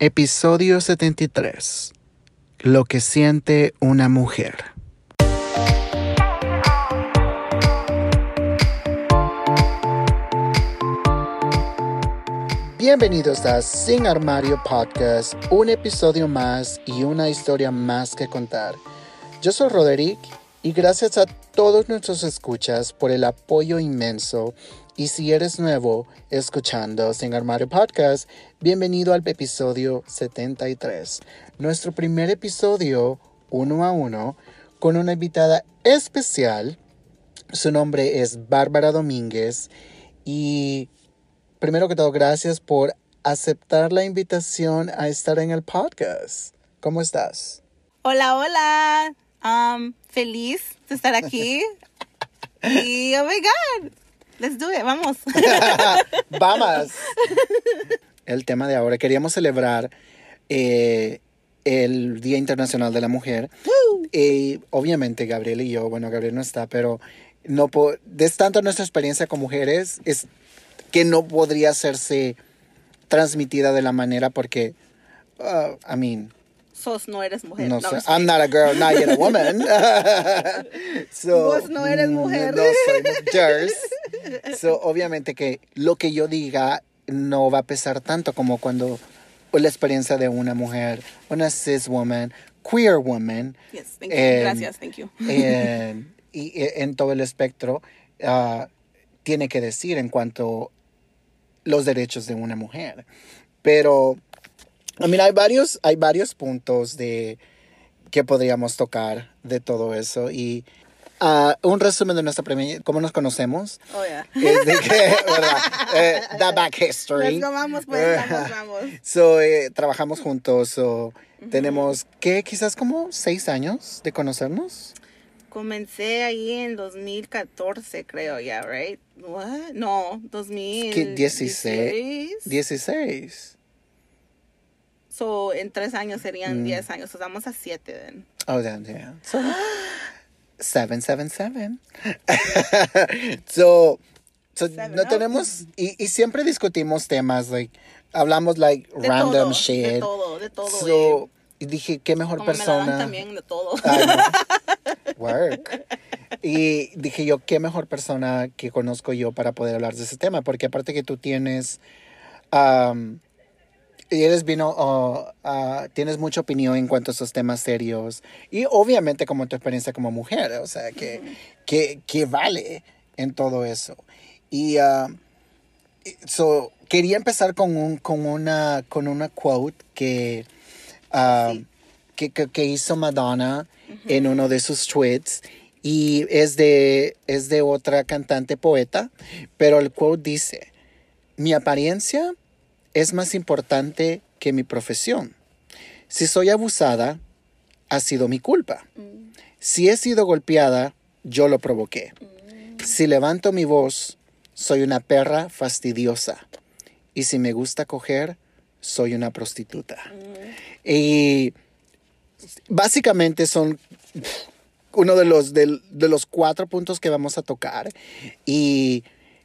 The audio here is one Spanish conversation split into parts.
Episodio 73. Lo que siente una mujer. Bienvenidos a Sin Armario Podcast, un episodio más y una historia más que contar. Yo soy Roderick y gracias a todos nuestros escuchas por el apoyo inmenso. Y si eres nuevo escuchando Sin Armario Podcast, bienvenido al episodio 73, nuestro primer episodio uno a uno con una invitada especial. Su nombre es Bárbara Domínguez y primero que todo, gracias por aceptar la invitación a estar en el podcast. ¿Cómo estás? Hola, hola. Um, feliz de estar aquí. y oh my god, let's do it, vamos. Vamos. El tema de ahora, queríamos celebrar eh, el Día Internacional de la Mujer. Y obviamente Gabriel y yo, bueno, Gabriel no está, pero no es tanto nuestra experiencia con mujeres, es que no podría hacerse transmitida de la manera porque, uh, I mean, Sos no eres mujer. no sé, I'm not a girl, not yet a woman. so, Vos no eres mm, mujer. No soy mujer. So, obviamente que lo que yo diga no va a pesar tanto como cuando la experiencia de una mujer, una cis woman, queer woman, Yes, thank you. Gracias, thank you. en, y, en todo el espectro ah, tiene que decir en cuanto los derechos de una mujer. Pero, I mean, hay varios, hay varios puntos de que podríamos tocar de todo eso y ah, un resumen de nuestra primera, cómo nos conocemos. Oh, yeah. Es de que, ¿verdad? Eh, the back history. Let's go, vamos, pues, vamos, vamos. So, eh, trabajamos juntos, so, tenemos, ¿qué? Quizás como seis años de conocernos. Comencé ahí en 2014, creo, ya, right? What? No, ¿Qué? 2016. 16. So, en tres años serían Mm. 10 años. So, estamos a 7, then. Oh, damn, yeah. So, seven, seven, seven. so, so Seven no tenemos, y, y siempre discutimos temas, like, hablamos, like, De random todo, shit. De todo, de todo. So, y dije, qué mejor Como me la dan persona. también, de todo. No. Work. Y dije yo, qué mejor persona que conozco yo para poder hablar de ese tema, porque aparte que tú tienes, um, y eres vino, uh, uh, tienes mucha opinión en cuanto a esos temas serios, y obviamente como tu experiencia como mujer, o sea, que, que, que vale en todo eso. Y uh, so, quería empezar con, un, con, una, con una quote que, uh, que, que, que hizo Madonna en uno de sus tweets. Y es de, es de otra cantante poeta, pero el quote dice, mi apariencia es más importante que mi profesión. Si soy abusada, ha sido mi culpa. Si he sido golpeada, yo lo provoqué. Si levanto mi voz, soy una perra fastidiosa. Y si me gusta coger, soy una prostituta. Y básicamente son uno de los, de, los cuatro puntos que vamos a tocar. Y,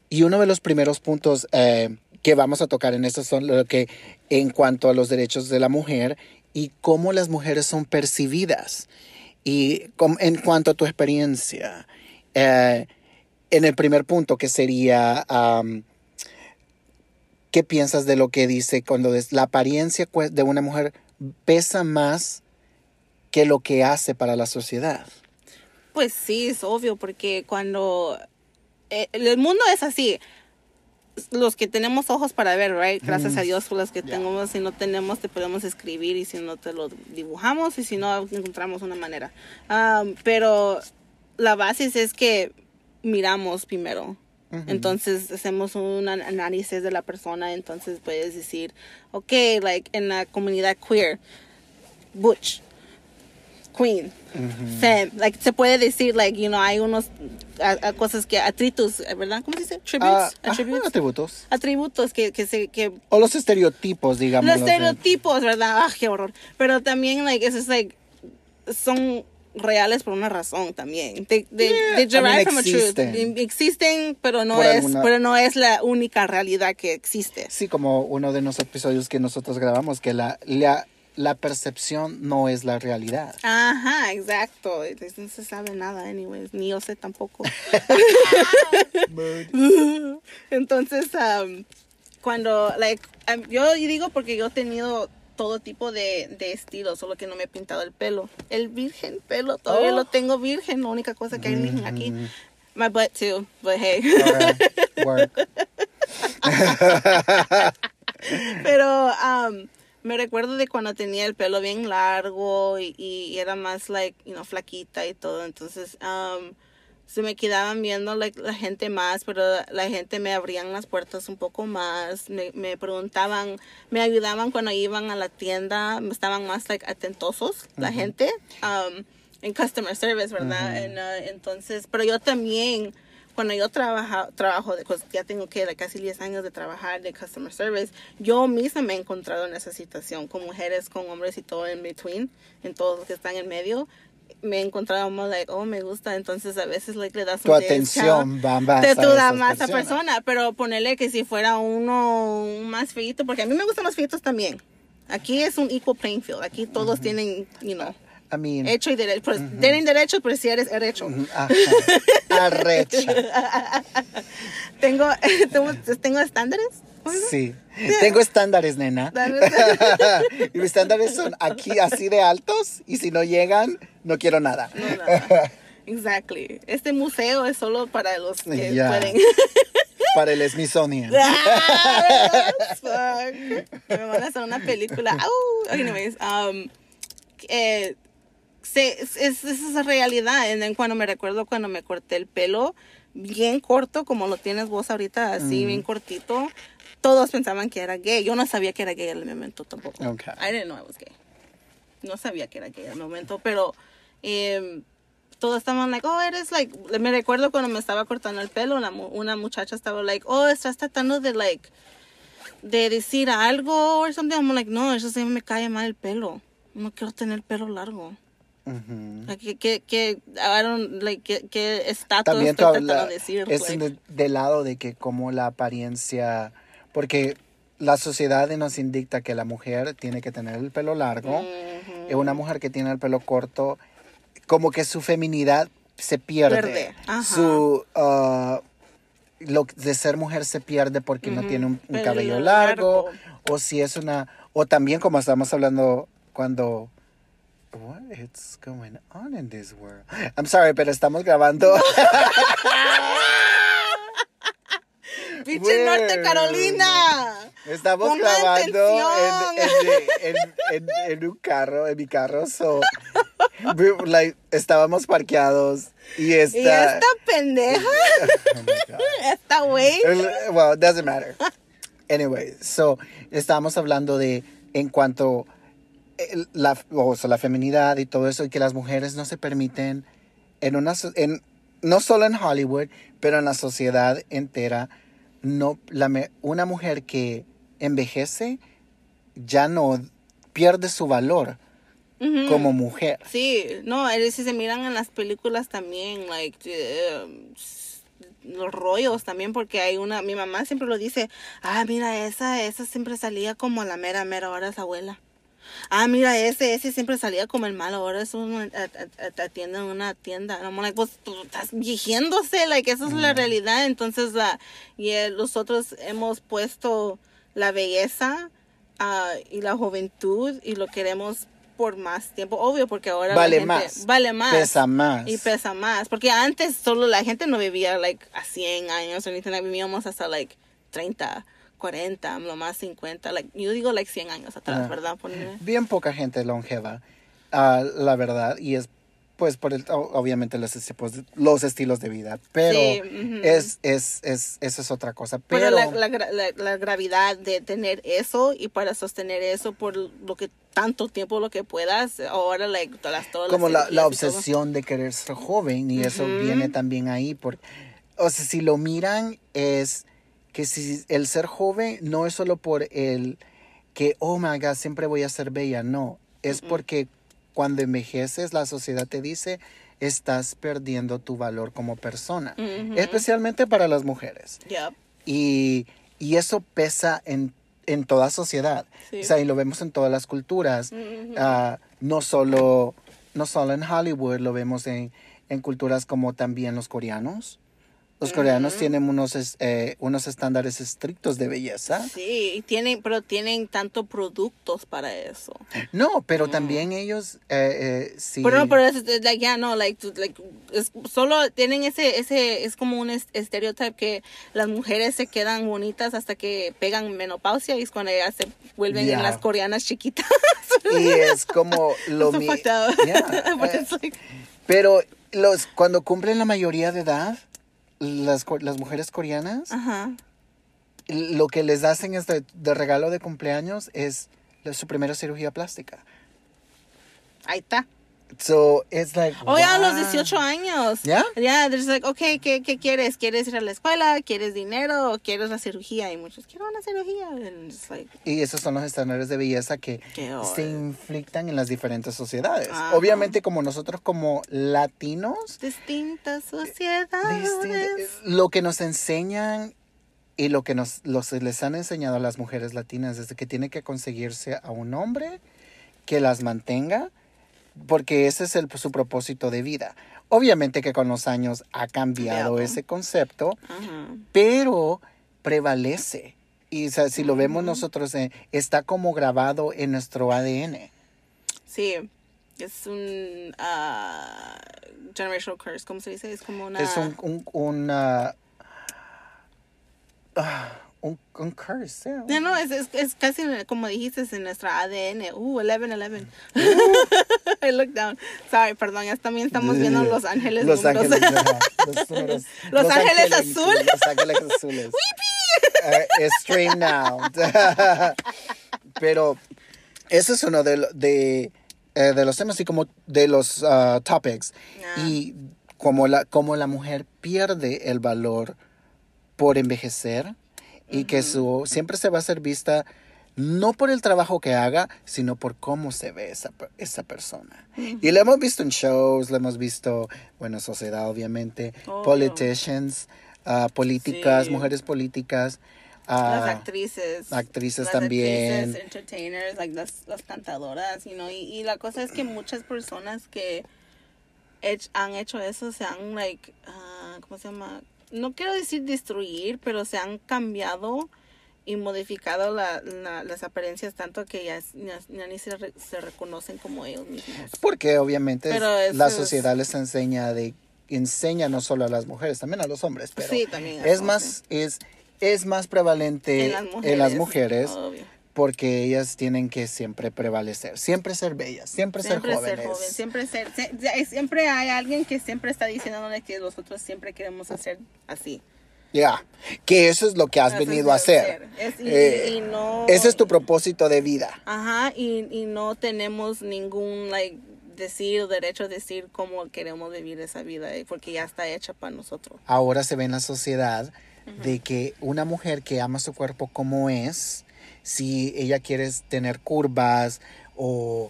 y uno de los primeros puntos eh, que vamos a tocar en esto son lo que en cuanto a los derechos de la mujer y cómo las mujeres son percibidas. Y en cuanto a tu experiencia, eh, en el primer punto que sería, am, ¿qué piensas de lo que dice cuando la apariencia de una mujer pesa más que lo que hace para la sociedad? Pues sí, es obvio, porque cuando eh, el mundo es así, los que tenemos ojos para ver, right? Gracias a Dios por los que Yeah. tenemos, si no tenemos te podemos escribir y si no te lo dibujamos y si no encontramos una manera. Um, pero la base es que miramos primero. Entonces hacemos un an- análisis de la persona, entonces puedes decir, ok, like en la comunidad queer, butch, queen, femme, like se puede decir, like, you know, hay unos a- a cosas que atritos, ¿verdad? ¿Cómo se dice? Tributes, ajá, attributes, atributos. atributos que, que se, que O los estereotipos, digamos. los estereotipos, ¿verdad? Ah, qué horror. Pero también, like, eso es, like, son reales por una razón también. They, they, Yeah, they I derive mean, from a truth. existen. Existen, pero no Por es, alguna- pero no es la única realidad que existe. Sí, como uno de los episodios que nosotros grabamos, que la, la, la percepción no es la realidad. Ajá, exacto. No se sabe nada, anyways. Ni yo sé tampoco. Entonces, um, cuando, like, um, yo digo porque yo he tenido todo tipo de, de estilos, solo que no me he pintado el pelo. El virgen pelo, todavía Oh. lo tengo virgen, la única cosa que hay virgen aquí. My butt too, but hey. Work. Pero um, me recuerdo de cuando tenía el pelo bien largo y, y era más, like, you know, flaquita y todo. Entonces, um, se me quedaban viendo like, la gente más, pero la gente me abrían las puertas un poco más. Me, me preguntaban, me ayudaban cuando iban a la tienda. Estaban más, like, atentosos la gente. Um, en customer service, ¿verdad? En, uh, entonces, pero yo también cuando yo trabaja, trabajo, de, pues ya tengo que casi 10 años de trabajar de customer service, yo misma me he encontrado en esa situación con mujeres, con hombres y todo en between, en todos los que están en medio. Me he encontrado como, like, oh, me gusta. Entonces, a veces, like, le das Tu un atención va más te tú da esas más a personas. persona, pero ponerle que si fuera uno más feito, porque a mí me gustan los feitos también. Aquí es un equal playing field. Aquí todos tienen, you know, I mean, hecho y derecho. Pues, Tienen derecho, pero si eres derecho. ajá, arrecha. Tengo, tengo, tengo estándares. Sí. Tengo estándares, nena. Y mis estándares son aquí así de altos y si no llegan, no quiero nada. No, nada. Exactly. Este museo es solo para los que Ya. pueden. Para el Smithsonian. Ah, fuck. Me van a hacer una película. Au. Anyways, um, eh, se- es, es, es esa realidad. Then cuando me recuerdo cuando me corté el pelo bien corto, como lo tienes vos ahorita, así bien cortito, todos pensaban que era gay. Yo no sabía que era gay en el momento tampoco. Okay. I didn't know I was gay. No sabía que era gay en el momento, pero em, todos estaban like, oh, eres like, me recuerdo cuando me estaba cortando el pelo, una, una muchacha estaba like, oh, estás tratando de like, de decir algo o something. I'm like, no, eso sí me cae mal el pelo. No quiero tener el pelo largo. Ujú. Like, que, que, I don't, like, que, que estatus También estoy tratando de decir. es like. de- del lado de que como la apariencia, porque la sociedad nos indica que la mujer tiene que tener el pelo largo, Ujú. y una mujer que tiene el pelo corto, como que su feminidad se pierde, Pierde, su ah, lo de ser mujer se pierde porque no Ujú. tiene un, un cabello largo, largo. o si es una, o también como estamos hablando cuando What is going on in this world? I'm sorry, pero estamos grabando. ¡Pinche. Norte Carolina! Estamos Ponga grabando en, en, en, en- un carro, en mi carro. So, like, estábamos parqueados y esta. Y esta pendeja, Oh esta güey. Well, it doesn't matter. Anyway, so estábamos hablando de en cuanto la, o sea, la feminidad y todo eso y que las mujeres no se permiten en una en no solo en Hollywood, pero en la sociedad entera no la una mujer que envejece ya no pierde su valor Ujú. como mujer. Sí, no, si se miran en las películas también, like, eh, los rollos también, porque hay una, mi mamá siempre lo dice, ah, mira, esa, esa siempre salía como la mera, mera, ahora es abuela. Ah, mira, ese, ese siempre salía como el malo, ahora es un, at- at- at- atiende en una tienda. No, like, pues, tú estás viejiéndose, like, esa es la realidad. Entonces, la, y eh, nosotros hemos puesto la belleza ah, y la juventud y lo queremos por más tiempo, obvio, porque ahora la Vale gente- más. vale más, Pesa más. y pesa más, porque antes solo la gente no vivía like a 100 años like, vivíamos hasta like 30, 40, lo más 50, like yo digo like 100 años atrás, Ah. ¿verdad? Ponle- bien poca gente longeva, ah, la verdad, y es pues por el, obviamente los, tipos de- los estilos de vida, pero Sí, ujú. es, es, es, eso es otra cosa. Pero, Pero, la, la, la- la gravedad de tener eso y para sostener eso por lo que tanto tiempo lo que puedas, ahora like todas las todas las como la, la obsesión de querer ser joven, y eso Ujú. viene también ahí, por, o sea, si lo miran es que si el ser joven no es solo por el que, oh my God, siempre voy a ser bella, no, es porque cuando envejeces la sociedad te dice estás perdiendo tu valor como persona, especialmente para las mujeres. Yep. Y, y eso pesa en, en toda sociedad. Sí. O sea, y lo vemos en todas las culturas. Ah, no, solo, no solo en Hollywood, lo vemos en, en culturas como también los coreanos. Los coreanos tienen unos, es- eh, unos estándares estrictos de belleza. Sí, y tienen, pero tienen tanto productos para eso. No, pero Mm. también ellos eh, eh, sí. Pero no, pero es, like, ya no, like, like, es, solo tienen ese, ese, es como un es- estereotipo que las mujeres se quedan bonitas hasta que pegan menopausia y es cuando ellas se vuelven en las coreanas chiquitas. Y es como lo So mi- fucked up. Yeah, But eh, Pero los, cuando cumplen la mayoría de edad, las, las mujeres coreanas, Ajá. lo que les hacen es de, de regalo de cumpleaños es su primera cirugía plástica. Ahí está. So, it's like, Oh, ya a los wow. 18 años. ¿Ya? Ya, there's like, okay, ¿qué, ¿qué quieres? ¿Quieres ir a la escuela? ¿Quieres dinero? ¿O quieres la cirugía? Y muchos, quiero una cirugía. And it's like, Y esos son los estándares de belleza que se inflictan en las diferentes sociedades. Ajá. Obviamente, como nosotros como latinos, distintas sociedades. Distinto- Lo que nos enseñan y lo que nos los, les han enseñado a las mujeres latinas es que tiene que conseguirse a un hombre que las mantenga, porque ese es el, su propósito de vida. Obviamente que con los años ha cambiado ese concepto, pero prevalece. Y o sea, si lo vemos nosotros, eh, está como grabado en nuestro ADN. Sí, es un ah, generational curse, ¿cómo se dice? Es como una... Es un, un, una- ah, un, un curse. No, no, es, es, es casi como dijiste, es en nuestra ADN. Uh, 11-11. I looked down. Sorry, perdón, ya también estamos viendo Los Ángeles. Los números. Ángeles, los números. Los Ángeles Azul. Los Ángeles Azules. Eh, stream now. Pero ese es uno de, de, eh, de los temas y como de los ah, topics. Ah. Y como la, como la mujer pierde el valor por envejecer y que su siempre se va a ser vista no por el trabajo que haga, sino por cómo se ve esa, esa persona. Y lo hemos visto en shows, lo hemos visto, bueno, sociedad obviamente, politicians, ah, políticas, Sí. mujeres políticas. Las ah, actrices. actrices las también. Actrices, entertainers, like las, las cantadoras, you know, y, y la cosa es que muchas personas que han hecho eso se han, like, ah, ¿cómo se llama? No quiero decir destruir, pero se han cambiado y modificado la, la- las apariencias tanto que ya, es- ya- ya ni se, re- se reconocen como ellos mismos. Porque obviamente la es- sociedad les enseña de enseña no solo a las mujeres, también a los hombres, pero Sí, también es más es es más prevalente En las mujeres. en las mujeres obvio. Porque ellas tienen que siempre prevalecer, siempre ser bellas, siempre, Siempre ser jóvenes. joven, siempre ser, se- siempre hay alguien que siempre está diciéndole que nosotros siempre queremos hacer así. Ya, que eso es lo que has Eso es venido a hacer. Es- y, Eh, y no, Ese es tu propósito de vida. Ajá, y, y no tenemos ningún, like, decir, derecho a decir cómo queremos vivir esa vida, eh, porque ya está hecha para nosotros. Ahora se ve en la sociedad de que una mujer que ama su cuerpo como es, si ella quiere tener curvas o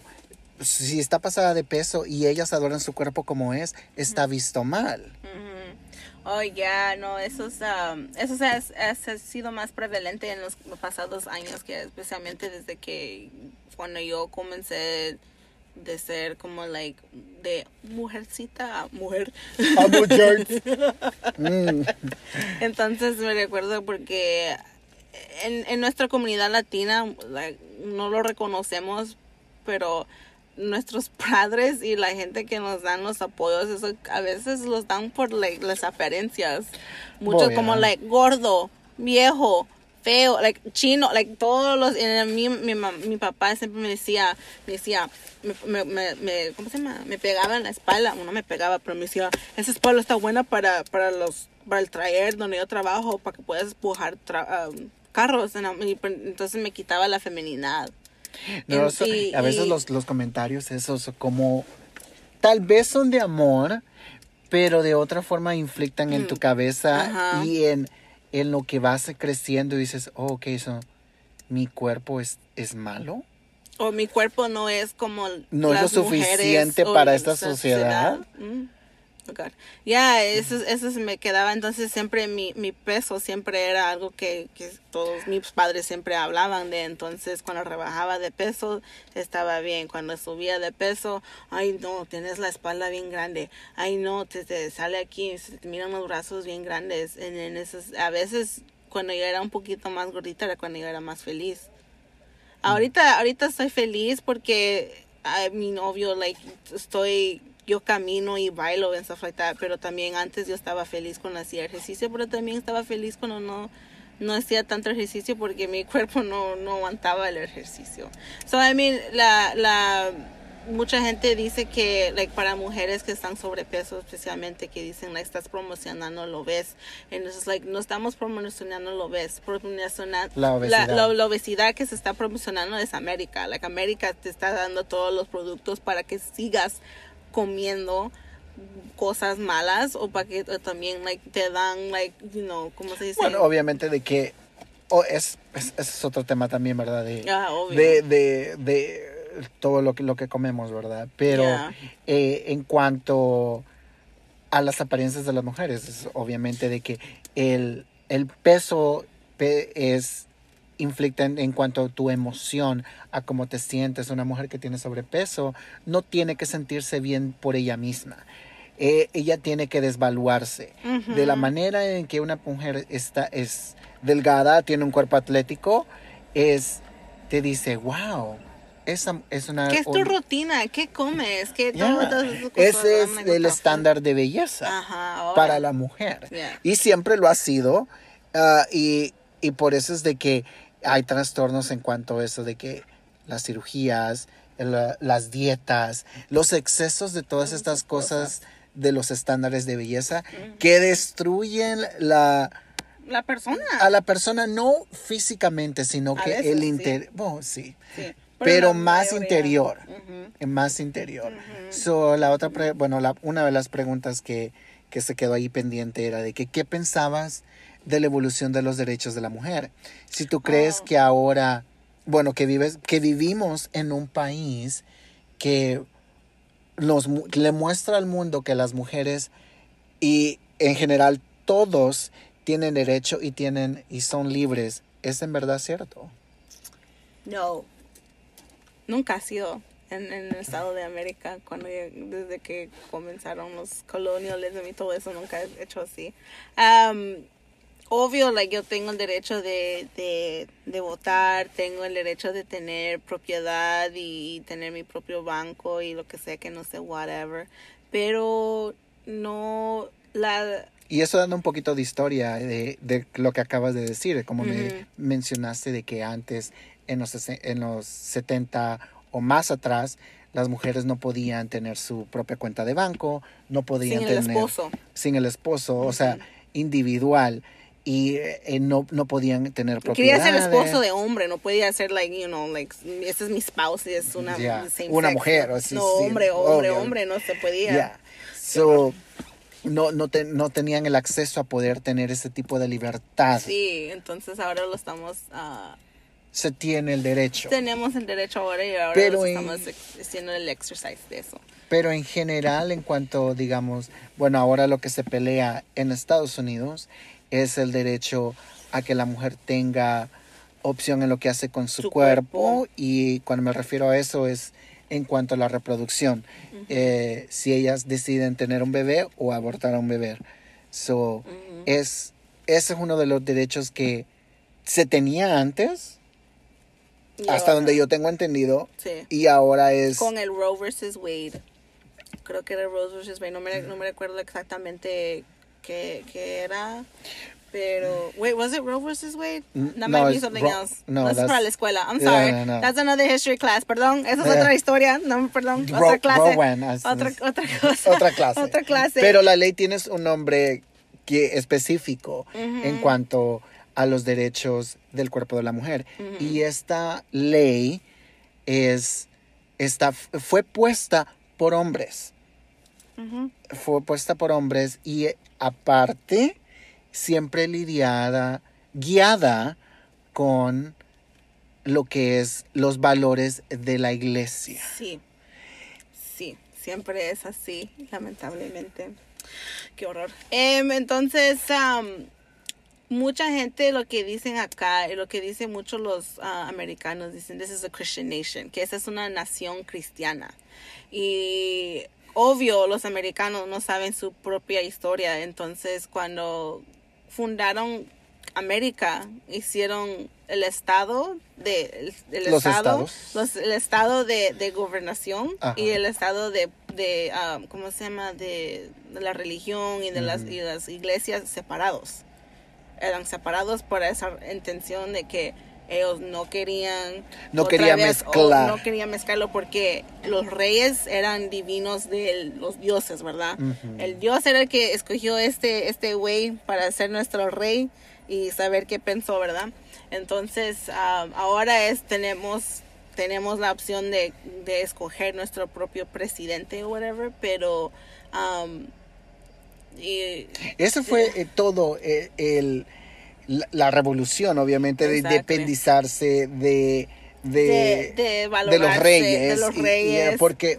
si está pasada de peso y ellas adoran su cuerpo como es, está visto mal. Oh, ya, no, eso, es, um, eso se ha, es- ha sido más prevalente en los pasados años, que especialmente desde que cuando yo comencé de ser como, like, de mujercita a mujer. A mujer. Mm. Entonces me recuerdo porque en, en nuestra comunidad latina like, no lo reconocemos, pero nuestros padres y la gente que nos dan los apoyos, eso a veces los dan por like, las apariencias. Muchos Oh, como like gordo, viejo, feo, like chino, like todos los mí mi, mam- mi papá siempre me decía, me decía, me, me, me- ¿cómo se llama? Me pegaba en la espalda, no me pegaba, pero me decía, esa espalda está buena para, para los, para el traer donde yo trabajo, para que puedas empujar tra- um, carros, pues, entonces me quitaba la feminidad. No, En- eso- y- a veces y- los, los comentarios esos como tal vez son de amor, pero de otra forma inflictan en tu cabeza Mm. Ajá. y en, en lo que vas creciendo y dices, oh, ok, eso, mi cuerpo es, es malo. o mi cuerpo no es como no es lo suficiente para esta sociedad. Mm. Ya, eso, eso se me quedaba. Entonces, siempre mi, mi peso siempre era algo que, que todos mis padres siempre hablaban de. Entonces, cuando rebajaba de peso, estaba bien. Cuando subía de peso, ay, no, tienes la espalda bien grande. Ay, no, te, te sale aquí, se te miran los brazos bien grandes. En, en esos, a veces, cuando yo era un poquito más gordita, era cuando yo era más feliz. Ahorita, ahorita estoy feliz porque a mi novio, like, estoy, yo camino y bailo and stuff like that, pero también antes yo estaba feliz cuando hacía ejercicio, pero también estaba feliz cuando no, no hacía tanto ejercicio porque mi cuerpo no, no aguantaba el ejercicio. So, I mean, la, la, mucha gente dice que, like, para mujeres que están sobrepeso, especialmente, que dicen, like, estás promocionando lo ves. Entonces, like, no estamos promocionando lo ves, promocionando La obesidad. la, la obesidad que se está promocionando es América. Like, América te está dando todos los productos para que sigas comiendo cosas malas o para que también like te dan like you know cómo se dice Bueno, obviamente de que oh, es, es- ese es otro tema también, ¿verdad? De, Ah, obvio. de, de, de todo lo que, lo que comemos, ¿verdad? Pero eh, en cuanto a las apariencias de las mujeres, es obviamente de que el, el peso pe- es inflicta en, en cuanto a tu emoción, a cómo te sientes. Una mujer que tiene sobrepeso no tiene que sentirse bien por ella misma. Eh, ella tiene que desvaluarse. De la manera en que una mujer está, es delgada, tiene un cuerpo atlético, es, te dice, wow, esa es una... ¿Qué es tu un- rutina? ¿Qué comes? ¿Qué Yeah. cosas? Ese I'm es el estándar de belleza? Ajá, para la mujer. Yeah. Y siempre lo ha sido. ah, y, y por eso es de que hay trastornos en cuanto a eso, de que las cirugías, las dietas, los excesos de todas estas cosas de los estándares de belleza que destruyen la, La persona. a la persona no físicamente, sino A que veces, el sí. interior. Bueno, sí Sí. pero más interior, más interior. So, la otra, pre- bueno, la, una de las preguntas que, que se quedó ahí pendiente era de que qué pensabas de la evolución de los derechos de la mujer. Si tú crees Oh. que ahora, bueno, que vives, que vivimos en un país que nos mu- le muestra al mundo que las mujeres y en general todos tienen derecho y tienen y son libres, ¿es en verdad cierto? No. Nunca ha sido en, en el estado de América. Cuando yo- desde que comenzaron los colonialismo y todo eso, nunca he hecho así. Um, obvio, like, yo tengo el derecho de, de, de votar, tengo el derecho de tener propiedad y tener mi propio banco y lo que sea que no sé, whatever. Pero no la Y eso dando un poquito de historia de, de lo que acabas de decir, como me mencionaste de que antes, en los, en los 70 o más atrás, las mujeres no podían tener su propia cuenta de banco, no podían sin el tener esposo. sin el esposo, o sea, individual, y eh, no, no podían tener Quería propiedad. ser esposo de hombre, no podía ser like, you know, like ese es mi spouse, y es una same una sex. mujer, o sí, no, sí, hombre, hombre, obvio. hombre, no se podía. Yeah. So, no, no, te- no tenían el acceso a poder tener ese tipo de libertad. Sí, entonces ahora lo estamos, ah, Se tiene el derecho. tenemos el derecho ahora y ahora Pero en- estamos haciendo el exercise de eso. Pero en general, en cuanto, digamos, bueno, ahora lo que se pelea en Estados Unidos es el derecho a que la mujer tenga opción en lo que hace con su, Su cuerpo. cuerpo. y cuando me refiero a eso es en cuanto a la reproducción. Eh, si ellas deciden tener un bebé o abortar a un bebé. So, es, ese es uno de los derechos que se tenía antes, Y hasta ahora- donde yo tengo entendido, Sí. y ahora es... Con el Roe versus Wade. Creo que era Roe versus Wade. No me, no me recuerdo exactamente qué, qué era. Pero, wait, was it Roe versus Wade? N- That no, might be something Ro- else. no, That's that's- para la escuela. I'm Yeah, sorry. no, no. That's another history class. Perdón, esa es Yeah. otra historia. No, perdón, Ro- otra clase. Rowan, otra, otra cosa. otra clase. otra clase. Pero la ley tiene un nombre que, específico en cuanto a los derechos del cuerpo de la mujer. Y esta ley es, está, fue puesta por hombres. Ujú. Fue puesta por hombres y aparte siempre lidiada, guiada con lo que es los valores de la iglesia. Sí, sí, siempre es así, lamentablemente. Qué horror. Em, entonces, am, mucha gente lo que dicen acá, lo que dicen muchos los ah, americanos, dicen, this is a Christian nation, que esa es una nación cristiana. Y obvio, los americanos no saben su propia historia, entonces cuando fundaron América, hicieron el estado de el, el Los estado, estados. los- el estado de, de gobernación Ajá. y el estado de, de ah, ¿cómo se llama? De, de la religión y de las, y las iglesias separados. Eran separados por esa intención de que ellos no querían No querían mezclar. no querían mezclarlo porque los reyes eran divinos de los dioses, ¿verdad? Ujú. El dios era el que escogió este este güey para ser nuestro rey y saber qué pensó, ¿verdad? Entonces, ah, ahora es tenemos tenemos la opción de, de escoger nuestro propio presidente o whatever, pero um, y, Eso fue eh, todo eh, el, la, la revolución, obviamente, de independizarse de, de, de, los reyes. de los y- y, eh, reyes. porque,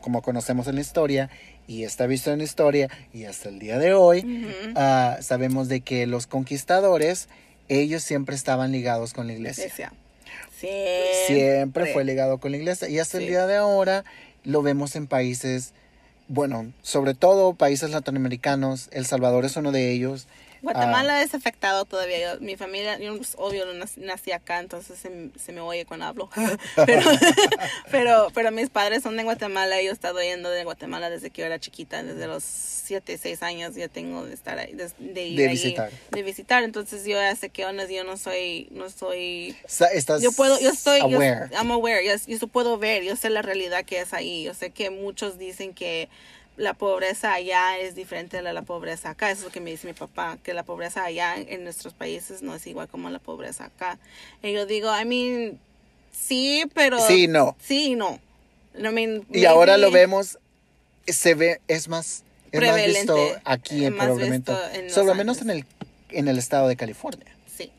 como conocemos en la historia, y está visto en la historia, y hasta el día de hoy, ah, sabemos de que los conquistadores, ellos siempre estaban ligados con la iglesia. Iglesia. Siempre fue ligado con la iglesia. Y hasta el día de ahora lo vemos en países, bueno, sobre todo países latinoamericanos. El Salvador es uno de ellos. Guatemala es afectado todavía. Yo- mi familia, yo pues, obvio no nací, nací acá, entonces se, se me oye cuando hablo. pero, pero, pero mis padres son de Guatemala y yo he estado yendo de Guatemala desde que yo era chiquita, desde los 7, 6 años ya tengo de estar ahí, de, de ir De ahí, visitar. de visitar. Entonces yo ya sé qué yo no soy, no soy Estás yo puedo, yo estoy, yo-. I'm aware, yo, yo puedo ver, yo sé la realidad que es ahí, yo sé que muchos dicen que la pobreza allá es diferente a la, pobreza acá, eso es lo que me dice mi papá, que la pobreza allá en, nuestros países no es igual como la pobreza acá. Y yo digo, I mean, sí, pero... Sí, no. Sí y no. I mean, Y ahora lo vemos, se ve, es más, es más visto aquí es en Los sobre menos en el, en el estado de California. Sí,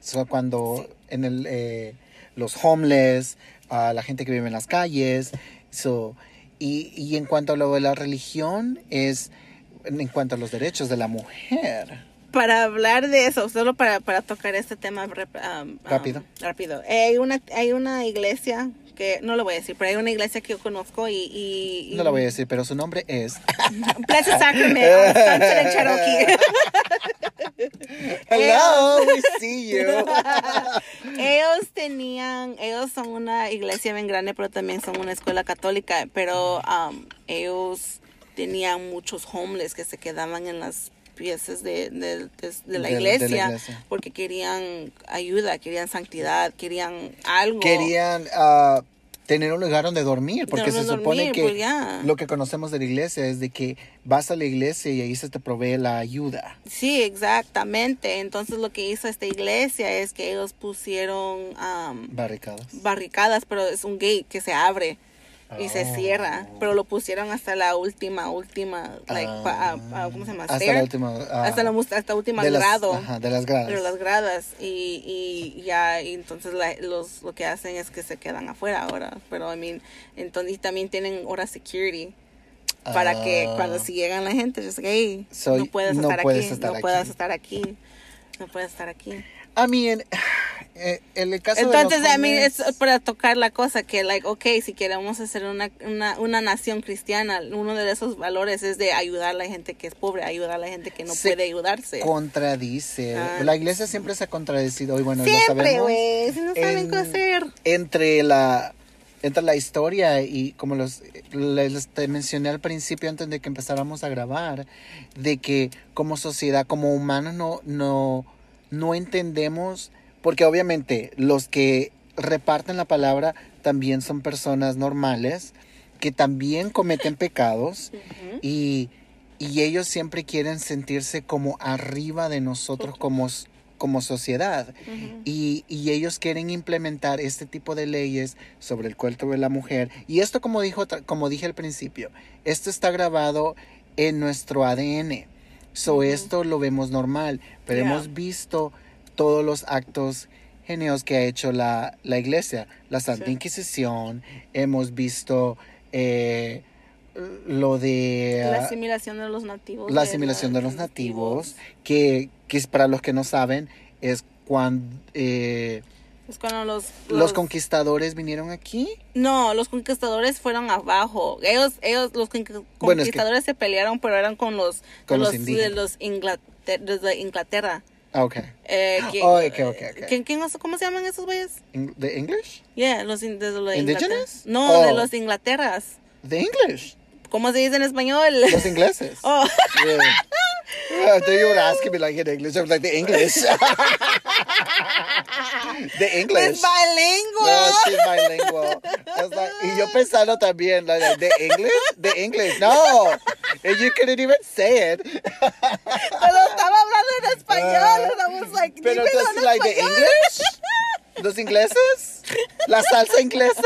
So, cuando Sí. en el, eh, los homeless, a la gente que vive en las calles. So, y, y en cuanto a lo de la religión, es en cuanto a los derechos de la mujer. Para hablar de eso, solo para, para tocar este tema um, um, Rápido. rápido. Eh, hay, una, hay una iglesia que, no lo voy a decir, pero hay una iglesia que yo conozco y... y, y- No la voy a decir, pero su nombre es. Blessed Sacrament, and Cherokee. Hello, we see you. ellos tenían, ellos son una iglesia bien grande, pero también son una escuela católica, pero um, ellos tenían muchos homeless que se quedaban en las de, de- la De- de la iglesia porque querían ayuda, querían santidad, querían algo. Querían ah, tener un lugar donde dormir, porque se supone que pues, lo que conocemos de la iglesia es de que vas a la iglesia y ahí se te provee la ayuda. Sí, exactamente. Entonces lo que hizo esta iglesia es que ellos pusieron um, Barricadas. barricadas, pero es un gate que se abre y se Oh. cierra, pero lo pusieron hasta la última, última, like, pa- ah, ah, ¿cómo se llama? Hasta Stair. la última. ah, hasta la hasta última de las- grado. ajá, de las gradas. de las gradas y, y ya y entonces la- los lo que hacen es que se quedan afuera ahora pero I mean entonces y también tienen hora security para que Ah. cuando si llegan la gente hey, no puedes no estar puedes aquí estar no aquí. puedes estar aquí no puedes estar aquí I mean, eh, en el caso entonces de a mí es para tocar la cosa que like okay si queremos hacer una, una, una nación cristiana uno de esos valores es de ayudar a la gente que es pobre ayudar a la gente que no Se puede ayudarse contradice. Ah. La iglesia siempre se ha contradecido y bueno, siempre güey si no saben en- qué hacer Entre la entre la historia y como los les te mencioné al principio antes de que empezáramos a grabar de que como sociedad, como humanos no no no entendemos porque obviamente los que reparten la palabra también son personas normales que también cometen pecados y, y ellos siempre quieren sentirse como arriba de nosotros como, como sociedad. Y, y ellos quieren implementar este tipo de leyes sobre el cuerpo de la mujer. Y esto, como, dijo, como dije al principio, esto está grabado en nuestro ADN. So, esto lo vemos normal, pero Yeah. hemos visto todos los actos geneos que ha hecho la, la iglesia. La Santa Sí. Inquisición, hemos visto eh, lo de... La ah, asimilación de los nativos. la de asimilación de los nativos, que, que es para los que no saben, es cuando eh, Es cuando los, los conquistadores vinieron aquí. No, los conquistadores fueron abajo. Ellos, ellos, los conqui- Bueno, es que- conquistadores se pelearon, pero eran con los, Con los de indígenas. los desde Inglaterra. Ah, ok. Eh, Oh, ok, ok, ok. ¿quién- quién- ¿Cómo se llaman esos güeyes? ¿The English? Yeah, los in- desde los de. Inglaterra. No, de Oh. los de Inglaterras. The English. ¿Cómo se dice en español? Los ingleses. Oh, Yeah. Uh, they were asking me like in English. I was like, the English. the English. es bilingüe. No, she's bilingual. I was like, y yo pensando también, like, the English? The English. No. And you couldn't even say it. Pero estaba hablando en español. and I was like. Pero entonces, en like, the. English? ¿Los ingleses? ¿La salsa inglesa?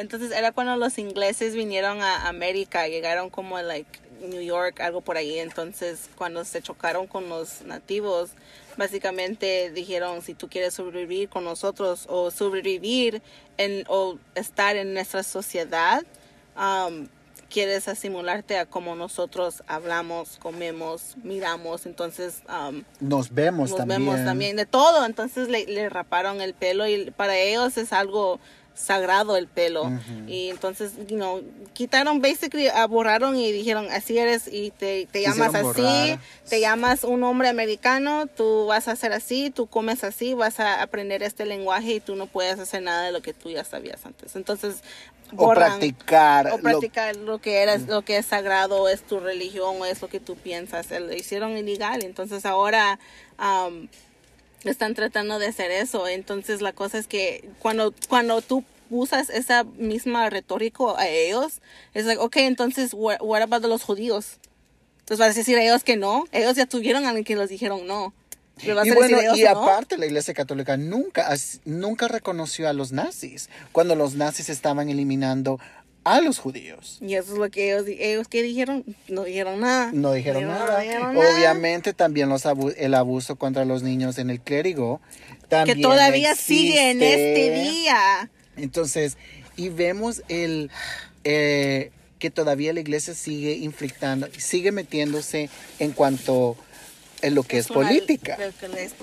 Entonces era cuando los ingleses vinieron a América, llegaron como a like New York, algo por ahí. Entonces cuando se chocaron con los nativos, básicamente dijeron si tú quieres sobrevivir con nosotros o sobrevivir en, o estar en nuestra sociedad, um, quieres asimilarte a como nosotros hablamos, comemos, miramos. Entonces um, Nos vemos nos también. vemos también de todo. Entonces le, le raparon el pelo y para ellos es algo sagrado el pelo. Y entonces, you know, quitaron, basically, ah, borraron y dijeron, así eres y te, te llamas así, borrar. te llamas un hombre americano, tú vas a ser así, tú comes así, vas a aprender este lenguaje y tú no puedes hacer nada de lo que tú ya sabías antes. Entonces, O borran practicar. o lo- practicar lo, que eres, lo que es sagrado, es tu religión, o es lo que tú piensas. Lo hicieron ilegal, entonces ahora am, están tratando de hacer eso. Entonces la cosa es que cuando, cuando tú usas esa misma retórico a ellos, es like, ok, entonces, what, what about los judíos? Entonces vas a decir a ellos que no, ellos ya tuvieron a alguien que les dijeron no. ¿Le vas Y bueno, y que no? aparte la Iglesia Católica nunca, nunca reconoció a los nazis cuando los nazis estaban eliminando a los judíos. Y eso es lo que ellos, ellos que dijeron, no dijeron nada. No dijeron nada. dijeron nada. Obviamente también los abu- el abuso contra los niños en el clérigo que todavía sigue en este día. Entonces, y vemos el eh, que todavía la iglesia sigue inflictando, sigue metiéndose en cuanto en lo que es, política. es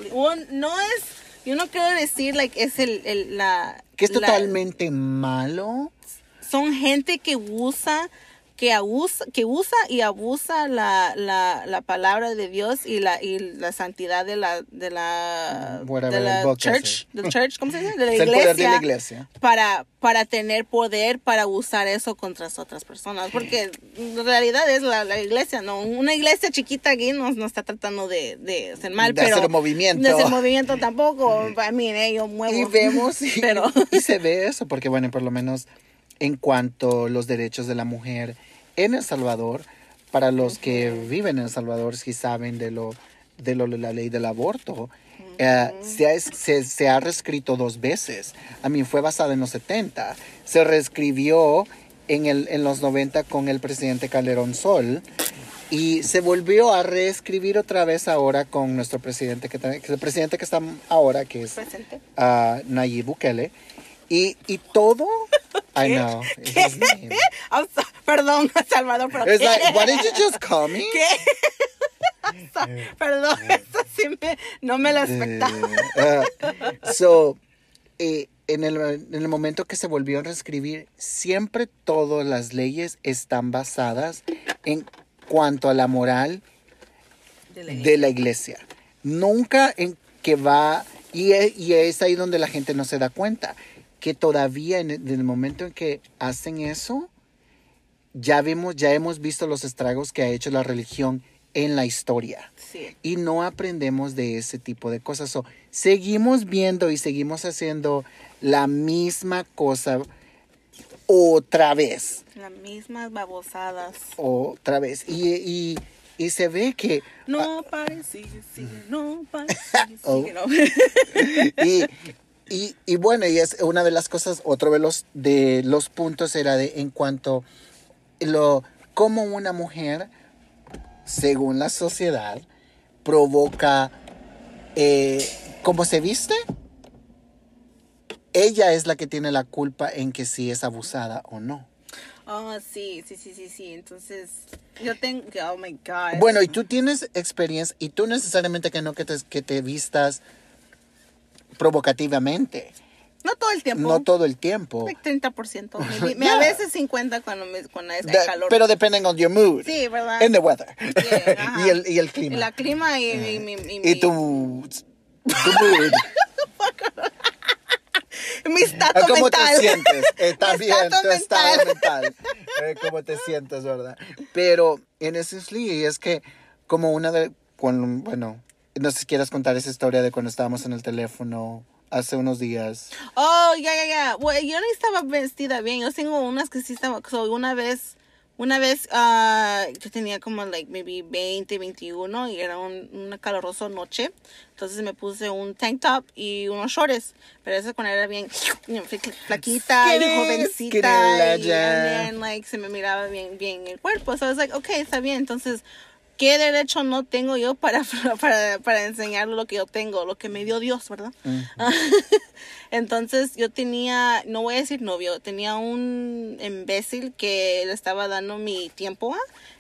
no es, yo no quiero decir like es el, el- la Que es la- totalmente malo. Son gente que usa que abusa, que usa y abusa la, la, la palabra de Dios y la y la santidad de la de la Whatever de la church, ¿cómo se dice? De la Es el poder de la iglesia para para tener poder para usar eso contra otras personas porque en realidad es la, la iglesia no una iglesia chiquita aquí no, no está tratando de, de hacer mal De pero hacer un movimiento. de hacer movimiento tampoco. A mí eh, yo muevo. Y vemos y, pero y se ve eso, porque bueno, por lo menos en cuanto a los derechos de la mujer en El Salvador, para los que viven en El Salvador, si saben de lo de lo la ley del aborto, eh, se, ha, se, se ha reescrito dos veces. A mí fue basada en los 70. Se reescribió en, el, en los 90 con el presidente Calderón Sol. Y se volvió a reescribir otra vez ahora con nuestro presidente, que, el presidente que está ahora, que es a Nayib Bukele. Y, y todo. I know. it's his name. I'm so- perdón Salvador pero did you just call me? ¿Qué? Perdón, eso sí me, no me lo expectaba. Uh, so, eh, en, el, en el momento que se volvió a reescribir, siempre todas las leyes están basadas en cuanto a la moral de la iglesia. Nunca en que va, y es, y es ahí donde la gente no se da cuenta, que todavía en el, en el momento en que hacen eso, ya vemos, ya hemos visto los estragos que ha hecho la religión en la historia. Sí. Y no aprendemos de ese tipo de cosas. So, seguimos viendo y seguimos haciendo la misma cosa otra vez Las mismas babosadas. otra vez. Y, y, y se ve que... No pares, sigue, sigue, no sigue, Oh. no. Y, y, y bueno, y es una de las cosas, otro de los, de los puntos era de en cuanto lo cómo una mujer, según la sociedad, provoca eh, cómo se viste, ella es la que tiene la culpa en que si es abusada o no. Oh, sí, sí, sí, sí, sí. Entonces, yo tengo, oh my God. Bueno, y tú tienes experiencia, y tú necesariamente que no que te, que te vistas provocativamente. No todo el tiempo. No todo el tiempo. Like 30%. maybe. Me- A veces 50 cuando, me, cuando es calor. Pero depending on your mood. Sí, ¿verdad? And the weather. Yeah, y, el, y el clima. La clima y, y, mi- y y mi- tu, tu mood. mi estatus ¿Cómo mental. te sientes? Eh, Mi también, estatus tu estado mental. mental. Eh, ¿Cómo te sientes, verdad? Pero en ese es que como una de... Bueno, no sé si quieras contar esa historia de cuando estábamos en el teléfono hace unos días. Oh, ya, ya, ya. Bueno, yo no estaba vestida bien. Yo tengo unas que sí estaba. So, una vez, una vez, ah, yo tenía como, like, maybe 20, 21 y era un, una calorosa noche. Entonces me puse un tank top y unos shorts. Pero eso cuando era bien flaquita y jovencita. Y and then, like, se me miraba bien, bien el cuerpo. So I was like, okay, está bien. Entonces, ¿qué derecho no tengo yo para, para, para enseñar lo que yo tengo? Lo que me dio Dios, ¿verdad? Entonces yo tenía, no voy a decir novio, tenía un imbécil que le estaba dando mi tiempo.